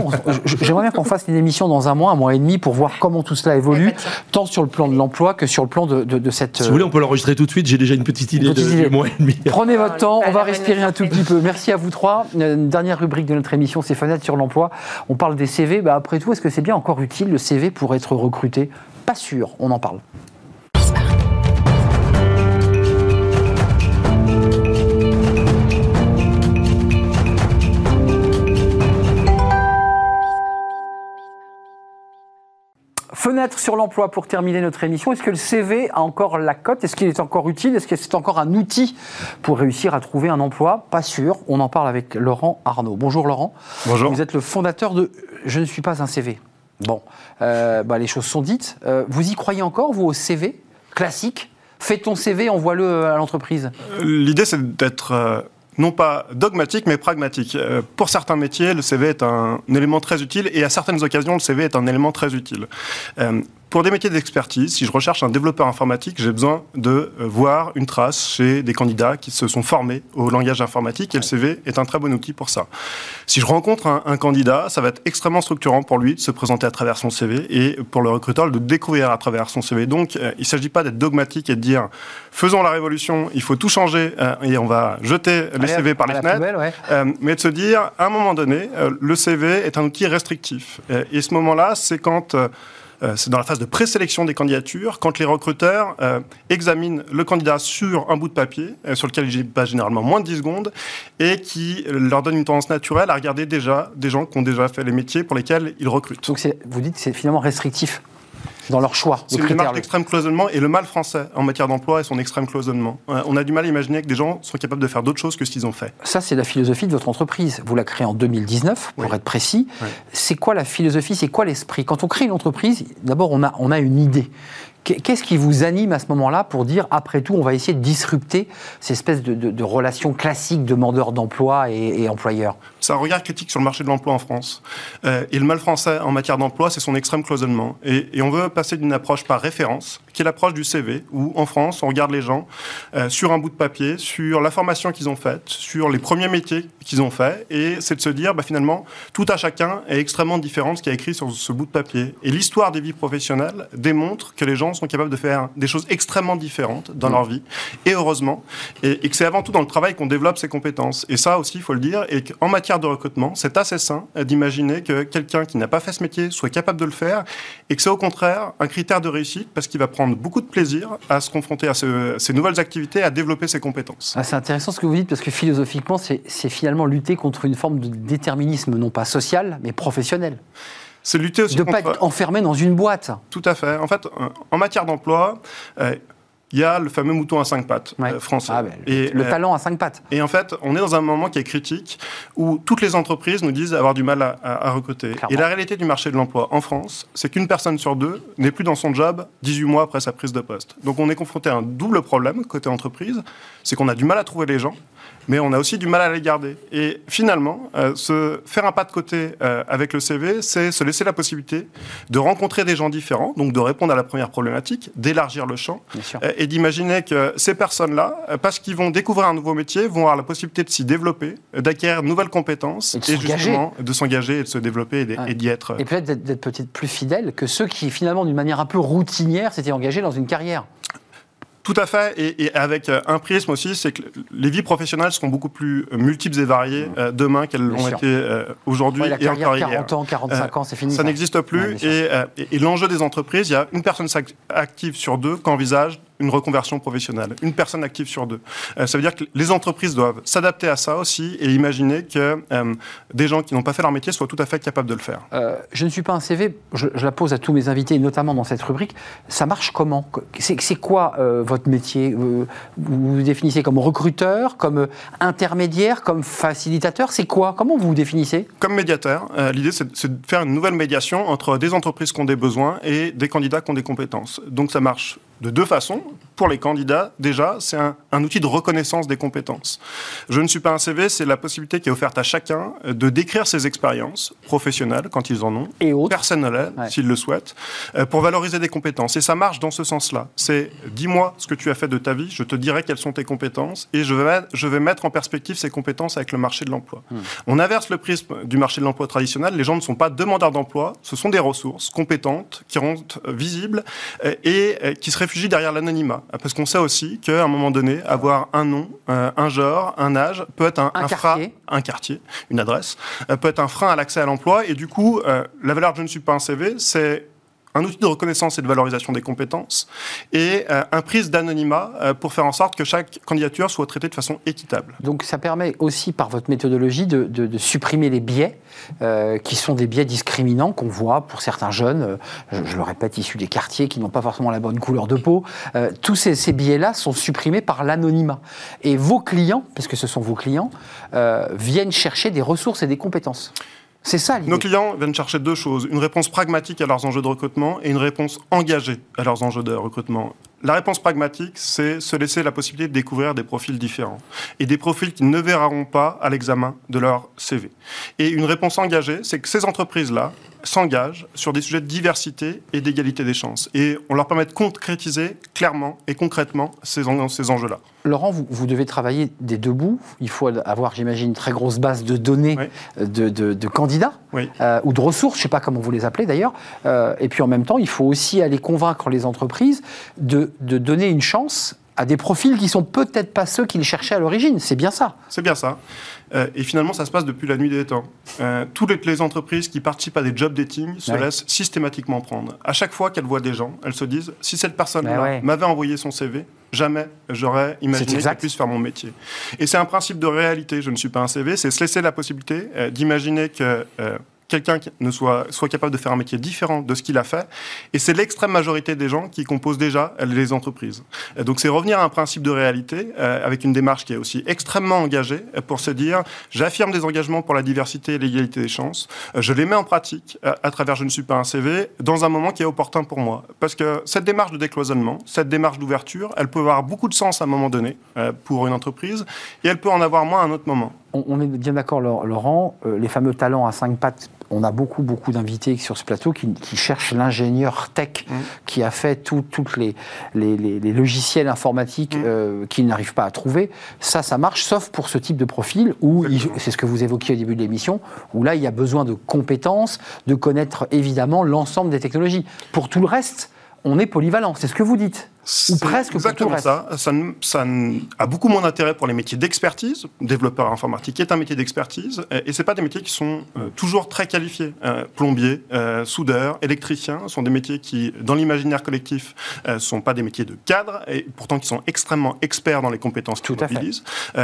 Speaker 1: J'aimerais bien qu'on fasse une émission dans un mois, un mois et demi, pour voir comment tout cela évolue, tant sur le plan de l'emploi que sur le plan de, de, cette.
Speaker 5: Si vous voulez, on peut l'enregistrer tout de suite. J'ai déjà une petite idée de, mois et demi.
Speaker 1: Prenez votre temps, on va respirer un tout petit peu. Merci à vous trois. Une dernière rubrique de notre émission, c'est Fenêtre sur l'emploi. On parle des CV. Bah, après tout, est-ce que c'est bien encore utile le CV pour être recruté? Pas sûr, on en parle. Fenêtre sur l'emploi pour terminer notre émission. Est-ce que le CV a encore la cote? Est-ce qu'il est encore utile? Est-ce que c'est encore un outil pour réussir à trouver un emploi? Pas sûr. On en parle avec Laurent Arnaud. Bonjour Laurent.
Speaker 8: Bonjour.
Speaker 1: Vous êtes le fondateur de Je ne suis pas un CV. Bon, euh, bah, les choses sont dites. Euh, vous y croyez encore, vous, au CV classique? Fais ton CV, envoie-le à l'entreprise.
Speaker 8: Euh, l'idée, c'est d'être non pas dogmatique, mais pragmatique. Euh, pour certains métiers, le CV est un, élément très utile et à certaines occasions, le CV est un élément très utile. Euh, pour des métiers d'expertise, si je recherche un développeur informatique, j'ai besoin de euh, voir une trace chez des candidats qui se sont formés au langage informatique et le CV est un très bon outil pour ça. Si je rencontre un, candidat, ça va être extrêmement structurant pour lui de se présenter à travers son CV et pour le recruteur de découvrir à travers son CV. Donc, il ne s'agit pas d'être dogmatique et de dire faisons la révolution, il faut tout changer et on va jeter les CV par les fenêtres, euh, mais de se dire, à un moment donné, euh, le CV est un outil restrictif. Et, ce moment-là, c'est quand... Euh, c'est dans la phase de présélection des candidatures, quand les recruteurs examinent le candidat sur un bout de papier, sur lequel il passe généralement moins de 10 secondes, et qui leur donne une tendance naturelle à regarder déjà des gens qui ont déjà fait les métiers pour lesquels ils recrutent.
Speaker 1: Donc vous dites que c'est finalement restrictif dans leur choix.
Speaker 8: C'est une démarche d'extrême cloisonnement et le mal français en matière d'emploi est son extrême cloisonnement. Euh, on a du mal à imaginer que des gens sont capables de faire d'autres choses que ce qu'ils ont fait.
Speaker 1: Ça, c'est la philosophie de votre entreprise. Vous la créée en 2019, pour être précis. C'est quoi la philosophie? C'est quoi l'esprit? Quand on crée une entreprise, d'abord, on a, on a une idée. Qu'est-ce qui vous anime à ce moment-là pour dire, après tout, on va essayer de disrupter ces espèces de, relations classiques demandeurs d'emploi et, employeurs?
Speaker 8: C'est un regard critique sur le marché de l'emploi en France. Euh, et le mal français en matière d'emploi, c'est son extrême cloisonnement. Et, et, on veut passer d'une approche par référence, qui est l'approche du CV, où en France, on regarde les gens euh, sur un bout de papier, sur la formation qu'ils ont faite, sur les premiers métiers qu'ils ont faits, et c'est de se dire, bah, finalement, tout à chacun est extrêmement différent de ce qui est écrit sur ce bout de papier. Et l'histoire des vies professionnelles démontre que les gens sont capables de faire des choses extrêmement différentes dans leur vie, et heureusement, et, que c'est avant tout dans le travail qu'on développe ses compétences. Et ça aussi, il faut le dire, et qu'en matière de recrutement, c'est assez sain d'imaginer que quelqu'un qui n'a pas fait ce métier soit capable de le faire, et que c'est au contraire un critère de réussite, parce qu'il va prendre beaucoup de plaisir à se confronter à ces nouvelles activités, à développer ses compétences.
Speaker 1: Ah, c'est intéressant ce que vous dites, parce que philosophiquement, c'est finalement lutter contre une forme de déterminisme, non pas social, mais professionnel.
Speaker 8: C'est lutter aussi
Speaker 1: de ne pas être enfermé dans une boîte.
Speaker 8: Tout à fait. En fait, en matière d'emploi, euh, il y a le fameux mouton à cinq pattes euh, français. Ah, ben,
Speaker 1: et, le euh, talent à cinq pattes.
Speaker 8: Et en fait, on est dans un moment qui est critique où toutes les entreprises nous disent avoir du mal à, recruter. Et la réalité du marché de l'emploi en France, c'est qu'une personne sur deux n'est plus dans son job 18 mois après sa prise de poste. Donc on est confronté à un double problème côté entreprise, c'est qu'on a du mal à trouver les gens mais on a aussi du mal à les garder. Et finalement, euh, se faire un pas de côté euh, avec le CV, c'est se laisser la possibilité de rencontrer des gens différents, donc de répondre à la première problématique, d'élargir le champ, euh, et d'imaginer que ces personnes-là, parce qu'ils vont découvrir un nouveau métier, vont avoir la possibilité de s'y développer, d'acquérir de nouvelles compétences,
Speaker 1: et, justement
Speaker 8: de s'engager et de se développer et d'y être.
Speaker 1: Et peut-être d'être peut-être plus fidèle que ceux qui, finalement, d'une manière un peu routinière, s'étaient engagés dans une carrière.
Speaker 8: Tout à fait, et, avec euh, un prisme aussi, c'est que les vies professionnelles seront beaucoup plus euh, multiples et variées mmh. demain qu'elles l'ont été aujourd'hui
Speaker 1: et encore hier. 40 ans, 45 ans, c'est fini.
Speaker 8: Ça, n'existe plus, et, et l'enjeu des entreprises, il y a une personne active sur deux qui envisage une reconversion professionnelle, une personne active sur deux. Euh, ça veut dire que les entreprises doivent s'adapter à ça aussi et imaginer que euh, des gens qui n'ont pas fait leur métier soient tout à fait capables de le faire.
Speaker 1: Euh, je ne suis pas un CV, je, la pose à tous mes invités, notamment dans cette rubrique. Ça marche comment? C'est quoi votre métier? Vous vous définissez comme recruteur, comme intermédiaire, comme facilitateur? C'est quoi? Comment vous vous définissez?
Speaker 8: Comme médiateur. L'idée, c'est de faire une nouvelle médiation entre des entreprises qui ont des besoins et des candidats qui ont des compétences. Donc ça marche de deux façons. Pour les candidats, déjà, c'est un, outil de reconnaissance des compétences. Je ne suis pas un CV, c'est la possibilité qui est offerte à chacun de décrire ses expériences professionnelles, quand ils en ont,
Speaker 1: et
Speaker 8: personnelles, s'ils le souhaitent, euh, pour valoriser des compétences. Et ça marche dans ce sens-là. C'est dis-moi ce que tu as fait de ta vie, je te dirai quelles sont tes compétences, et je vais, je vais mettre en perspective ces compétences avec le marché de l'emploi. Hmm. On inverse le prisme du marché de l'emploi traditionnel. Les gens ne sont pas demandeurs d'emploi, ce sont des ressources compétentes qui rendent visibles euh, et euh, qui se réfugient derrière l'anonymat. Parce qu'on sait aussi qu'à un moment donné, avoir un nom, euh, un genre, un âge peut être un,
Speaker 1: un,
Speaker 8: frein, un quartier, une adresse, euh, peut être un frein à l'accès à l'emploi. Et du coup, euh, la valeur de je ne suis pas un CV, c'est un outil de reconnaissance et de valorisation des compétences et euh, un prise d'anonymat euh, pour faire en sorte que chaque candidature soit traitée de façon équitable.
Speaker 1: Donc ça permet aussi par votre méthodologie de, supprimer les biais euh, qui sont des biais discriminants qu'on voit pour certains jeunes, je, le répète, issus des quartiers qui n'ont pas forcément la bonne couleur de peau. tous ces, ces biais-là sont supprimés par l'anonymat. Et vos clients, parce que ce sont vos clients, viennent chercher des ressources et des compétences. C'est ça
Speaker 8: Nos clients viennent chercher deux choses une réponse pragmatique à leurs enjeux de recrutement et une réponse engagée à leurs enjeux de recrutement. La réponse pragmatique, c'est se laisser la possibilité de découvrir des profils différents et des profils qu'ils ne verront pas à l'examen de leur CV. Et une réponse engagée, c'est que ces entreprises-là s'engagent sur des sujets de diversité et d'égalité des chances. Et on leur permet de concrétiser clairement et concrètement ces, ces enjeux-là.
Speaker 1: Laurent, vous, vous, devez travailler des deux bouts. Il faut avoir, j'imagine, une très grosse base de données de, de, candidats euh, ou de ressources, je ne sais pas comment vous les appelez d'ailleurs. Euh, et puis en même temps, il faut aussi aller convaincre les entreprises de, de donner une chance à des profils qui sont peut-être pas ceux qu'ils cherchaient à l'origine. C'est bien ça.
Speaker 8: C'est bien ça. Euh, et finalement, ça se passe depuis la nuit des temps. Euh, toutes les entreprises qui participent à des job dating se laissent systématiquement prendre. À chaque fois qu'elles voient des gens, elles se disent si cette personne-là m'avait envoyé son CV, jamais j'aurais imaginé qu'elle puisse faire mon métier. Et c'est un principe de réalité. Je ne suis pas un CV. C'est se laisser la possibilité euh, d'imaginer que quelqu'un ne soit, soit capable de faire un métier différent de ce qu'il a fait. Et c'est l'extrême majorité des gens qui composent déjà les entreprises. donc c'est revenir à un principe de réalité euh, avec une démarche qui est aussi extrêmement engagée pour se dire j'affirme des engagements pour la diversité et l'égalité des chances. Euh, je les mets en pratique à, travers Je ne suis pas un CV dans un moment qui est opportun pour moi. Parce que cette démarche de décloisonnement, cette démarche d'ouverture, elle peut avoir beaucoup de sens à un moment donné euh, pour une entreprise et elle peut en avoir moins à un autre moment
Speaker 1: on, est bien d'accord, Laurent, euh, les fameux talents à cinq pattes, on a beaucoup, beaucoup d'invités sur ce plateau qui, cherchent l'ingénieur tech mmh. qui a fait tous les, les, logiciels informatiques mmh. euh, qu'ils n'arrivent pas à trouver. Ça, ça marche, sauf pour ce type de profil où, c'est ce que vous évoquiez au début de l'émission, où là, il y a besoin de compétences, de connaître évidemment l'ensemble des technologies. Pour tout le reste, on est polyvalent, c'est ce que vous dites. Ou presque
Speaker 8: exactement ça. ça. ça. a beaucoup moins d'intérêt pour les métiers d'expertise. Développeur informatique est un métier d'expertise, et c'est pas des métiers qui sont euh, toujours très qualifiés. Euh, plombier, euh, soudeur, électricien sont des métiers qui, dans l'imaginaire collectif, ne sont pas des métiers de cadre, et pourtant qui sont extrêmement experts dans les compétences qu'ils mobilisent.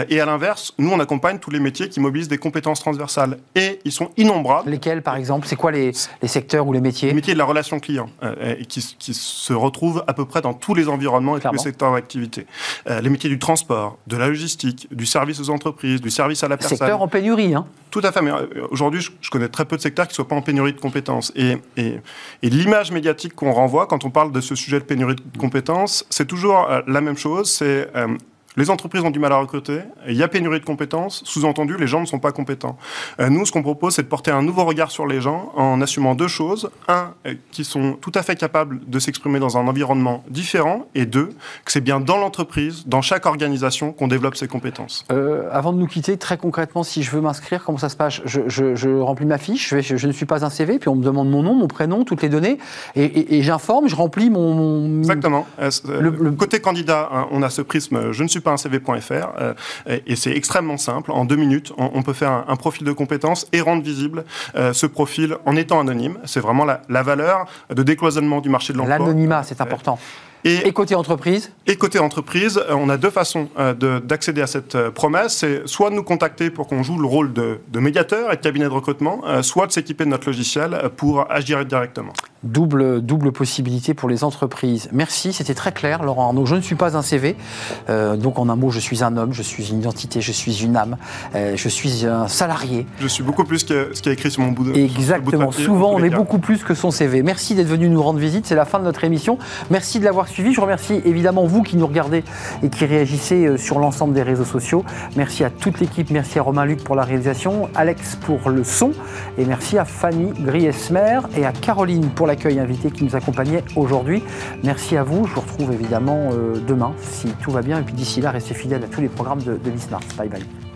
Speaker 8: et à l'inverse, nous on accompagne tous les métiers qui mobilisent des compétences transversales, et ils sont innombrables.
Speaker 1: Lesquels, par exemple C'est quoi les, les, secteurs ou les métiers
Speaker 8: Les métiers de la relation client, et qui, qui se retrouvent à peu près dans tous les environnement et tous les secteurs d'activité. Euh, les métiers du transport, de la logistique, du service aux entreprises, du service à la personne.
Speaker 1: Secteur en pénurie, hein
Speaker 8: Tout à fait. Mais euh, aujourd'hui, je, connais très peu de secteurs qui ne soient pas en pénurie de compétences. Et, et, l'image médiatique qu'on renvoie quand on parle de ce sujet de pénurie de compétences, c'est toujours euh, la même chose. C'est Les entreprises ont du mal à recruter, il y a pénurie de compétences, sous-entendu, les gens ne sont pas compétents. Euh, nous, ce qu'on propose, c'est de porter un nouveau regard sur les gens en assumant deux choses. Un, euh, qui sont tout à fait capables de s'exprimer dans un environnement différent, et deux, que c'est bien dans l'entreprise, dans chaque organisation, qu'on développe ces compétences.
Speaker 1: Euh, avant de nous quitter, très concrètement, si je veux m'inscrire, comment ça se passe? Je, remplis ma fiche, je, ne suis pas un CV, puis on me demande mon nom, mon prénom, toutes les données, et, j'informe, je remplis mon...
Speaker 8: Exactement. le, côté candidat, hein, on a ce prisme je ne suis pas CV.fr, et c'est extrêmement simple. En deux minutes, on, peut faire un, profil de compétences et rendre visible euh, ce profil en étant anonyme. C'est vraiment la, la, valeur de décloisonnement du marché de l'emploi.
Speaker 1: L'anonymat, c'est important. Et, côté entreprise?
Speaker 8: Et côté entreprise, euh, on a deux façons euh, d'accéder à cette euh, promesse. C'est soit de nous contacter pour qu'on joue le rôle de, médiateur et de cabinet de recrutement, soit de s'équiper de notre logiciel pour agir directement.
Speaker 1: Double, double possibilité pour les entreprises. Merci, c'était très clair, Laurent Arnaud. Je ne suis pas un CV. donc, en un mot, je suis un homme, je suis une identité, je suis une âme, je suis un salarié.
Speaker 8: Je suis beaucoup plus que ce qui est écrit sur mon bout de
Speaker 1: Exactement. Souvent, on est beaucoup plus que son CV. Merci d'être venu nous rendre visite. C'est la fin de notre émission. Merci de l'avoir suivi. Je remercie évidemment vous qui nous regardez et qui réagissez euh, sur l'ensemble des réseaux sociaux. Merci à toute l'équipe, merci à Romain Luc pour la réalisation, Alex pour le son et merci à Fanny Griesmer et à Caroline pour l'accueil invité qui nous accompagnait aujourd'hui. Merci à vous. Je vous retrouve évidemment euh, demain si tout va bien et puis d'ici là, restez fidèles à tous les programmes de, de Bye bye.